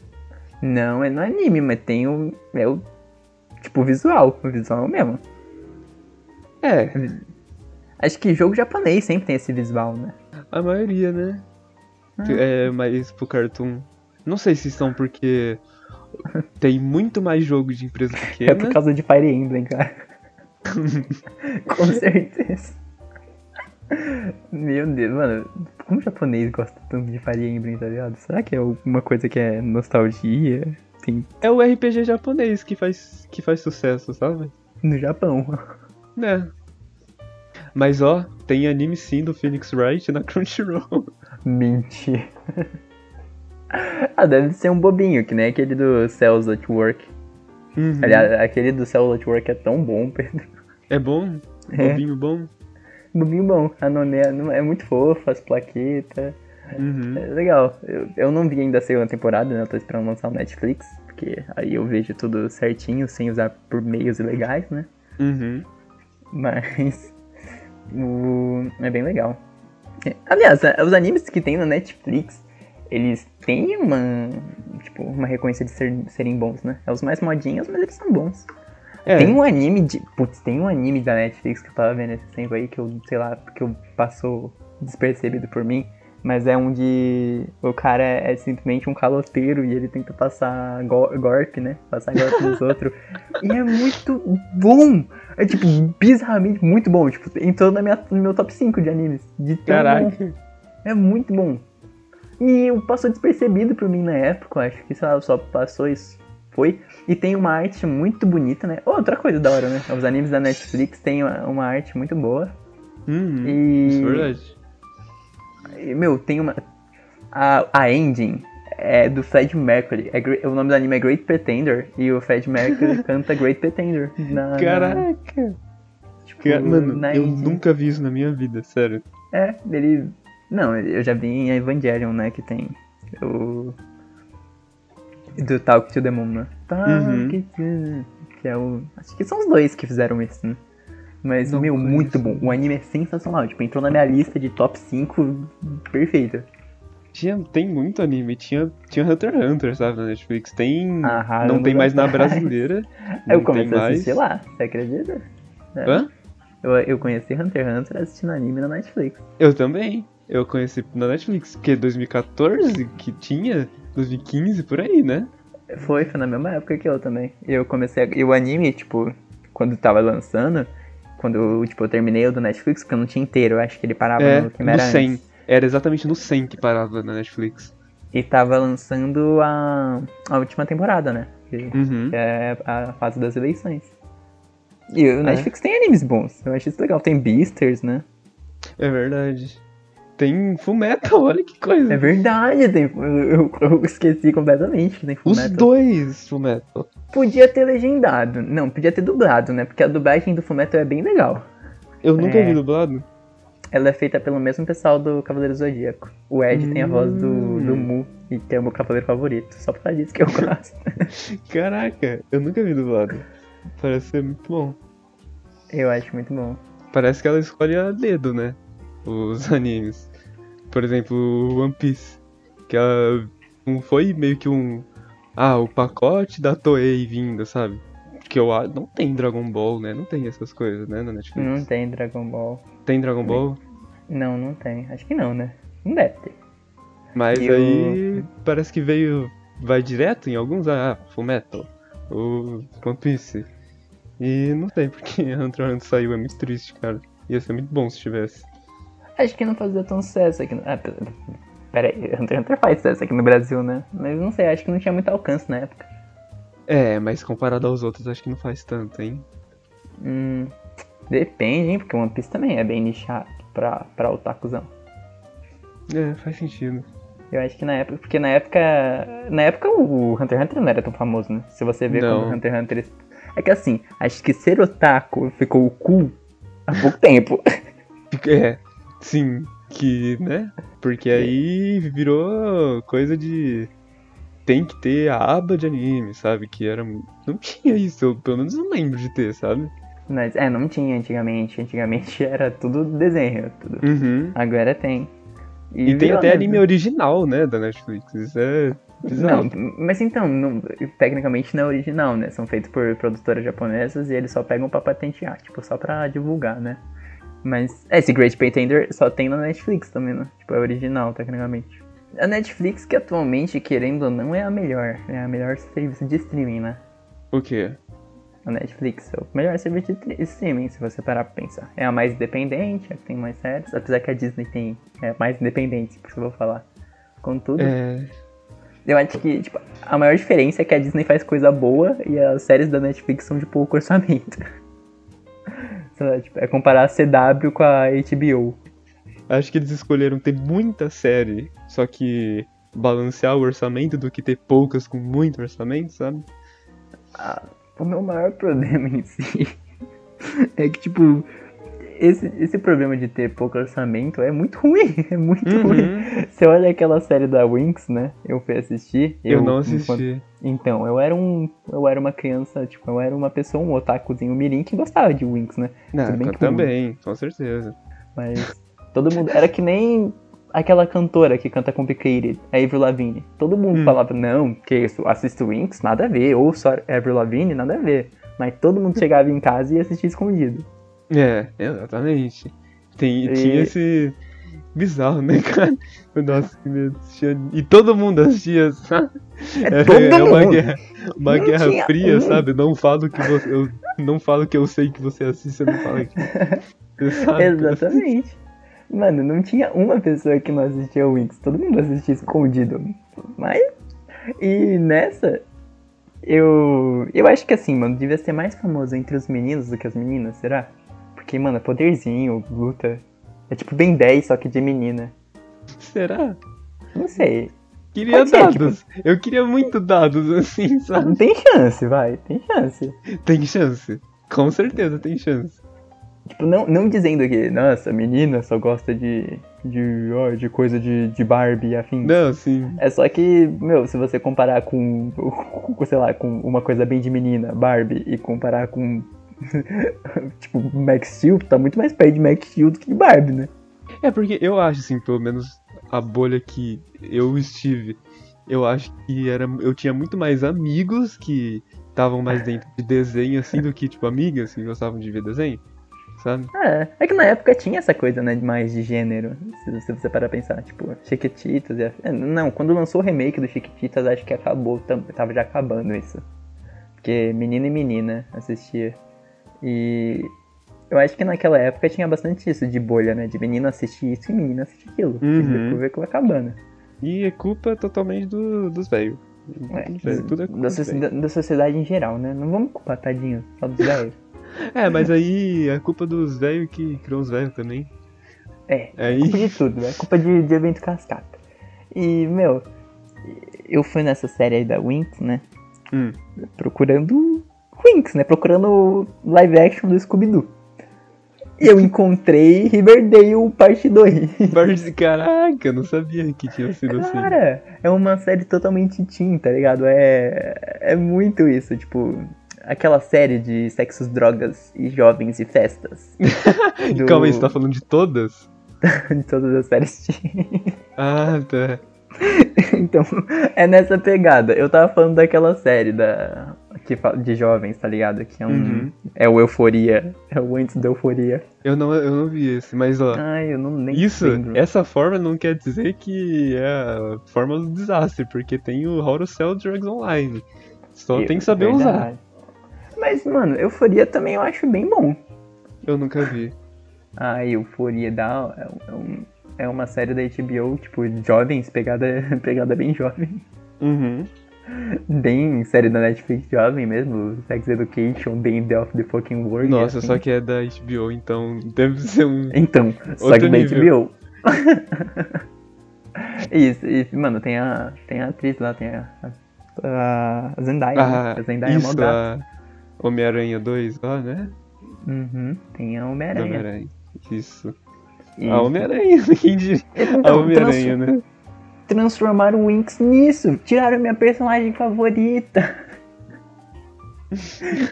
Não, é no anime, mas tem o. É o. Tipo, o visual. O visual é o mesmo. É. Acho que jogo japonês sempre tem esse visual, né? A maioria, né? Ah. É mais pro cartoon. Não sei se são porque tem muito mais jogo de empresa É por pequena. causa de Fire Emblem, cara. Com certeza. Meu Deus, mano, como o japonês gosta tanto de Fire Emblem, tá ligado? Será que é alguma coisa que é nostalgia? Tem É o RPG japonês que faz, que faz sucesso, sabe? no Japão. Né? Mas ó, tem anime sim do Phoenix Wright na Crunchyroll. Mentira. ah, deve ser um bobinho, que nem aquele do Cells at Work. Uhum. Aliás, aquele do Cells at Work é tão bom, Pedro. É bom? É. Bobinho bom? Bobinho bom. A Noné é muito fofa, as plaquetas. Uhum. É legal. Eu, eu não vi ainda a segunda temporada, né? Eu tô esperando lançar o Netflix, porque aí eu vejo tudo certinho, sem usar por meios ilegais, né? Uhum. Mas o... é bem legal. É, Aliás, a- os animes que tem na Netflix, eles têm uma, tipo, uma reconhecência de ser- serem bons, né? É os mais modinhos, mas eles são bons. É, Tem um anime de. Putz, tem um anime da Netflix que eu tava vendo esse tempo aí que eu, sei lá, que eu passou despercebido por mim. Mas é um de. O cara é simplesmente um caloteiro e ele tenta passar go golpe, né? Passar golpe nos outros. E é muito bom! É tipo, bizarramente muito bom. Tipo, entrou na minha, no meu top 5 de animes. De tão bom. caraca. É muito bom. E passou despercebido por mim na época, acho que, sei lá, só passou isso. Foi. E tem uma arte muito bonita, né? Outra coisa da hora, né? Os animes da Netflix têm uma, uma arte muito boa. Uhum. E. Isso é verdade. e, Meu, tem uma. A, a ending é do Fred Mercury. É, o nome do anime é Great Pretender. E o Fred Mercury canta Great Pretender. Na, na- Caraca. tipo, Cara, Mano, na eu ending. nunca vi isso na minha vida, sério. É, ele. Não, eu já vi em Evangelion, né? Que tem o. Do Talk to the Moon, né? Talk Uhum. to... Que é o. Acho que são os dois que fizeram isso, né? Mas, Não meu, muito bom. O anime é sensacional. Tipo, entrou na minha lista de top 5 perfeita. Tinha, tem muito anime. Tinha, tinha Hunter x Hunter, sabe, na Netflix. Tem. Ah, não tem mais na brasileira. Eu comecei a assistir lá, você acredita? É. Hã? Eu, eu conheci Hunter x Hunter assistindo anime na Netflix. Eu também. Eu conheci na Netflix, porque 2014 que tinha, 2015 por aí, né? Foi, foi na mesma época que eu também. Eu comecei a... E o anime, tipo, quando tava lançando, quando eu, tipo, eu terminei o do Netflix, porque eu não tinha inteiro, eu acho que ele parava É, no que no era 100. antes. Era exatamente no 100 que parava na Netflix. E tava lançando a, a última temporada, né? Que, Uhum. que é a fase das eleições. E o Netflix tem animes bons, eu acho isso legal. Tem Beasters, né? É verdade. Tem Fullmetal, olha que coisa. É verdade, tem, eu, eu- esqueci completamente que tem Os Fullmetal. dois Fullmetal. Podia ter legendado. Não, podia ter dublado, né? Porque a dublagem do Fullmetal é bem legal. Eu nunca É. vi dublado. Ela é feita pelo mesmo pessoal do Cavaleiro Zodíaco. O Ed tem a voz do, Hum. do Mu, e que é o meu cavaleiro favorito. Só por causa disso que eu gosto. Caraca, eu nunca vi dublado. Parece ser muito bom. eu acho muito bom. Parece que ela escolhe a dedo, né? Os animes. Por exemplo, o One Piece. Que ela não foi meio que um. Ah, o pacote da Toei vindo, sabe? Porque eu acho. Não tem Dragon Ball, né? Não tem essas coisas, né? Na Netflix. Não tem Dragon Ball. Tem Dragon Ball? Não, não tem. Acho que não, né? Não deve ter. Mas E o- aí. Parece que veio. Vai direto em alguns. Ah, Fullmetal. O One Piece. E não tem, porque x Hunter saiu. É muito triste, cara. Ia ser muito bom se tivesse. Acho que não fazia tão sucesso aqui no... Ah, pera pera aí, Hunter x Hunter faz sucesso aqui no Brasil, né? Mas não sei, acho que não tinha muito alcance na época. É, mas comparado aos outros, acho que não faz tanto, hein? Hum, depende, hein? Porque One Piece também é bem nichado pra, pra otakuzão. É, faz sentido. Eu acho que na época, porque na época, na época o Hunter x Hunter não era tão famoso, né? Se você Não. como o Hunter x Hunter... É que assim, acho que ser otaku ficou cool há pouco tempo. É, sim, que, né? Porque aí virou coisa de. Tem que ter a aba de anime, sabe? Que era. Não tinha isso, eu pelo menos não lembro de ter, sabe? Mas, é, não tinha antigamente. Antigamente era tudo desenho, tudo. Uhum. Agora tem. E, tem virou até anime original, né, da Netflix. Isso é bizarro. Não, mas então, não- tecnicamente não é original, né? São feitos por produtoras japonesas e eles só pegam pra patentear, tipo, só pra divulgar, né? Mas, é, esse Great Pretender só tem na Netflix também, né? Tipo, é original, tecnicamente. A Netflix, que atualmente, querendo ou não, é a melhor. É a melhor serviço de streaming, né? O quê? A Netflix é o melhor serviço de streaming, se você parar pra pensar. É a mais independente, é a que tem mais séries. Apesar que a Disney tem é mais independente, por isso eu vou falar. Contudo, É. eu acho que, tipo, a maior diferença é que a Disney faz coisa boa e as séries da Netflix são de pouco orçamento. Lá, tipo, é comparar a CW com a HBO. Acho que eles escolheram ter muita série, só que balancear o orçamento do que ter poucas com muito orçamento, sabe? Ah, o meu maior problema em si é que, tipo, esse, esse problema de ter pouco orçamento é muito ruim. É muito Uhum. ruim. Você olha aquela série da Winx, né? Eu fui assistir. Eu, não enquanto- assisti. Então, eu era um. Eu era uma criança, tipo, eu era uma pessoa, um otakuzinho mirim que gostava de Winx, né? Não, Tudo bem eu também, com certeza. Mas todo mundo. Era que nem aquela cantora que canta Complicated, a Avril Lavigne. Todo mundo Hum. falava, não, que isso, assisto Winx, nada a ver. Ou só Avril Lavigne, nada a ver. Mas todo mundo chegava em casa e assistia escondido. É, exatamente. Tem, E- Tinha esse. Bizarro, né, cara? Nossa, que medo. E todo mundo assistia, sabe? É todo é uma guerra, uma Não guerra fria, um. sabe? Não falo que você. Eu não falo que eu sei que você assiste, você não fala que. Você sabe. Exatamente. Mano, não tinha uma pessoa que não assistia Winx. Todo mundo assistia escondido. Mas. E nessa. Eu. Eu acho que assim, mano, devia ser mais famoso entre os meninos do que as meninas, será? Porque, mano, é poderzinho, luta. É tipo Ben 10, só que de menina. Será? Não sei. Queria Pode ser, dados. Eu queria muito dados, assim, sabe? Tem chance, vai, tem chance. Tem chance. Com certeza tem chance. Tipo, não, não dizendo que, nossa, menina só gosta de. de. ó, de coisa de, de Barbie e afins. Não, sim. É só que, meu, se você comparar com, com, sei lá, com uma coisa bem de menina, Barbie, e comparar com, tipo, Max Steel, tá muito mais perto de Max Steel do que de Barbie, né? É porque eu acho, assim, pelo menos a bolha que eu estive, eu acho que era, eu tinha muito mais amigos que estavam mais dentro de desenho, assim, do que, tipo, amigas que gostavam de ver desenho, sabe? É, é que na época tinha essa coisa, né, mais de gênero, se, se você parar pra pensar, tipo, Chiquititas e... a- Não, quando lançou o remake do Chiquititas, acho que acabou, tava já acabando isso. Porque menina e menina assistia. E eu acho que naquela época tinha bastante isso de bolha, né? De menina assistir isso e menina assistir aquilo. Uhum. E depois acabou acabando. E é culpa totalmente do, dos velhos. É, Tudo é culpa da, da- da sociedade em geral, né? Não vamos culpar tadinho, só dos velhos. É, mas aí é culpa dos velhos que criou os velhos também. É, Aí, culpa de tudo, é culpa de, de evento cascata. E, meu, eu fui nessa série aí da Winx, né? hum, Procurando Winx, né? Procurando live action do Scooby-Doo. E eu encontrei Riverdale parte 2. Bart- caraca, eu não sabia que tinha sido assim. Cara, é uma série totalmente teen, tá ligado? É, é muito isso, tipo, aquela série de sexos, drogas e jovens e festas. do- Calma aí, você tá falando de todas? de todas as séries teen. Ah, tá. então, é nessa pegada. Eu tava falando daquela série da que de jovens, tá ligado? Que é um Uhum. é o Euforia, é o antes da Euforia. Eu não, eu não vi esse, mas ó. Ai, eu não nem Isso, lembro. essa forma não quer dizer que é a forma do desastre, porque tem o How to Sell Drugs Online. Só Eu- tem que saber usar. verdade. Mas, mano, Euforia também eu acho bem bom. Eu nunca vi. A Euforia da é, é um- é uma série da HBO, tipo, jovens, pegada, pegada bem jovem. Uhum. Bem série da Netflix jovem mesmo, Sex Education, The End of the Fucking World. Nossa, assim. só que é da HBO, então deve ser um. Então, só que da nível. HBO. Isso, e, mano, tem a, tem a atriz lá, tem a, a, a Zendaya, Ah, né? A Zendaya é isso, gata. a Homem-Aranha 2 lá, né? Uhum, tem a Homem-Aranha. Homem-Aranha. Isso. E- A Homem-Aranha, quem diria? A Então, Homem-Aranha, né? Transformaram o Winx nisso. Tiraram minha personagem favorita.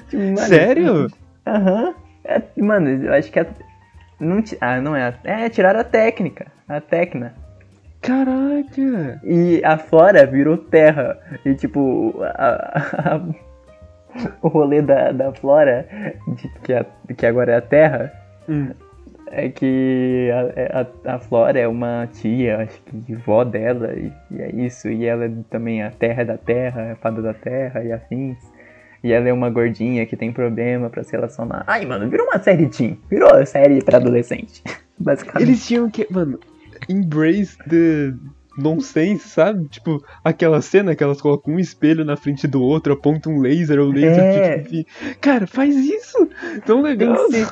Tipo, mano, Sério? Aham. É, mano, eu acho que a. Não, ah, não é. a- É, tiraram a técnica. A técnica. Caraca! E a Flora virou terra. E tipo, a- a- o rolê da, da Flora, de, que, a- que agora é a terra, Hum. É que a, a, a, Flora é uma tia, acho que vó dela, e, e, é isso. E ela é também a terra da terra, a fada da terra e afins. E ela é uma gordinha que tem problema para se relacionar. Ai, mano, virou uma série teen. Virou série pra adolescente. Basicamente. Eles tinham que, mano, embrace the nonsense, sabe? Tipo, aquela cena que elas colocam um espelho na frente do outro, apontam um laser, o laser É. fica enfim. Cara, faz isso! Tão legal. Tem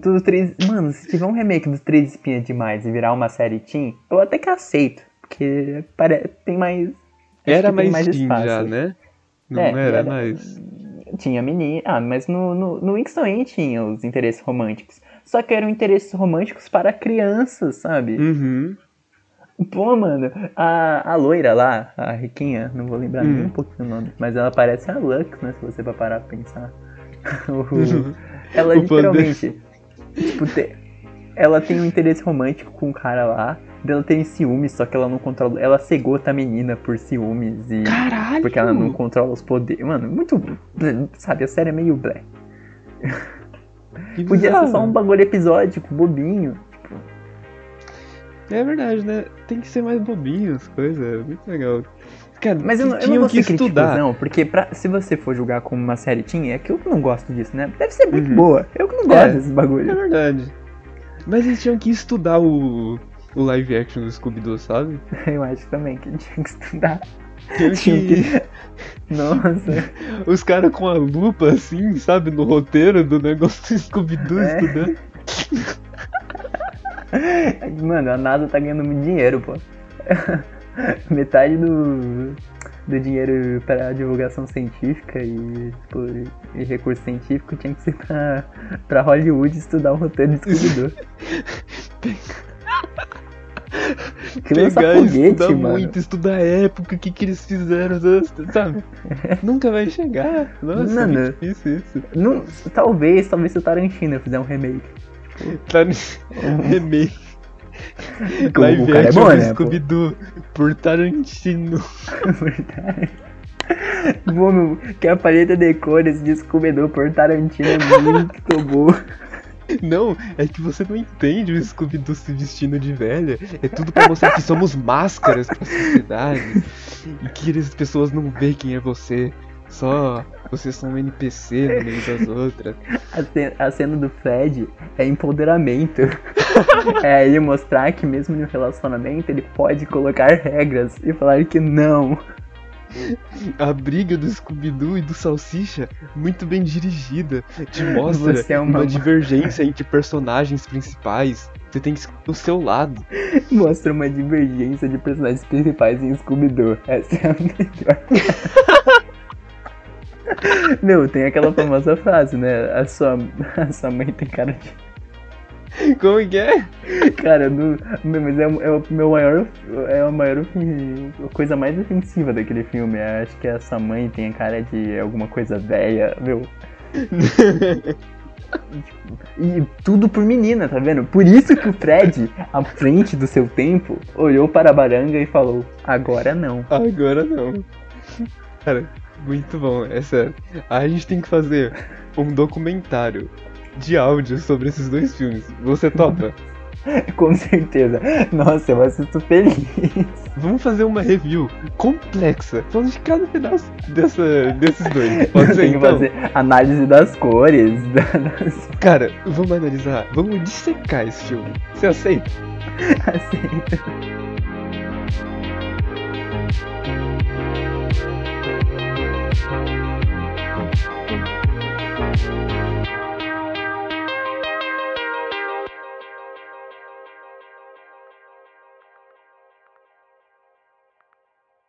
dos três, mano, se tiver um remake dos Três Espinhas Demais e virar uma série teen, eu até que aceito. Porque pare... tem mais. Era que tem mais, espaço. já, né? Não É, era, era- mais. Tinha menina. Ah, mas no, no, no Wings também tinha os interesses românticos. Só que eram interesses românticos para crianças, sabe? Uhum. Pô, mano, a, a loira lá, a riquinha, não vou lembrar nem Hum. um pouquinho o nome, mas ela parece a Lux, né? Se você vai parar pra pensar. O- ela literalmente, tipo, te- ela tem um interesse romântico com o cara lá, dela tem ciúmes, só que ela não controla. Ela cegota a menina por ciúmes e. Caralho! Porque ela não controla os poderes. Mano, muito. Sabe, a série é meio blé. Podia ser só um bagulho episódico, bobinho. É verdade, né? Tem que ser mais bobinho as coisas. Muito legal. Cara, Mas eu não, eu não vou que estudar. não, porque pra, se você for julgar como uma série teen, é que eu não gosto disso, né? Deve ser muito Uhum. boa. Eu que não gosto É. desses É bagulho. verdade. Mas eles tinham que estudar o, o live action do Scooby-Doo, sabe? Eu acho também que tinha que estudar. Tinha que... Nossa. Os caras com a lupa, assim, sabe? No roteiro do negócio do Scooby-Doo É. estudando. Mano, a NASA tá ganhando muito dinheiro, pô. Metade do, do dinheiro para divulgação científica e, tipo, e recurso científico tinha que ser pra, pra Hollywood estudar o roteiro de Scooby-Doo. Pegar foguete, estudar mano. muito, estudar a época, o que, que eles fizeram, sabe? Nunca vai chegar. Nossa, Mano. é difícil isso. Não, talvez, talvez se o Tarantino fizer um remake. Tá no remake. O- o cara é bom, né? Scooby-Doo por Tarantino. Meu, que a paleta de cores de Scooby-Doo por Tarantino é muito boa. Não, é que você não entende o Scooby-Doo se vestindo de velha. É tudo pra mostrar que somos máscaras pra sociedade. E que as pessoas não veem quem é você. Só vocês são um NPC no meio das outras. A ce- a cena do Fred é empoderamento. é ele mostrar que mesmo no relacionamento ele pode colocar regras e falar que não. A briga do Scooby-Doo e do Salsicha, muito bem dirigida. Te mostra é uma... uma- divergência entre personagens principais. Você tem que escolher o seu lado. Mostra uma divergência de personagens principais em Scooby-Doo. Essa é a melhor. Meu, tem aquela famosa frase, né? A sua, a sua mãe tem cara de. Como que é? Cara, meu, mas é, o- é o meu maior. É a maior. A coisa mais ofensiva daquele filme. É, acho que a sua mãe tem a cara de alguma coisa velha. Meu. E tudo por menina, tá vendo? Por isso que o Fred, à frente do seu tempo, olhou para a baranga e falou: Agora não. Agora não. Cara, muito bom, é sério. A gente tem que fazer um documentário de áudio sobre esses dois filmes. Você topa? Com certeza. Nossa, eu assisto feliz. Vamos fazer uma review complexa, falando de cada pedaço dessa, desses dois. Pode ser então? fazer análise das cores. da- Das... Cara, vamos analisar, vamos dissecar esse filme. Você aceita? Aceita.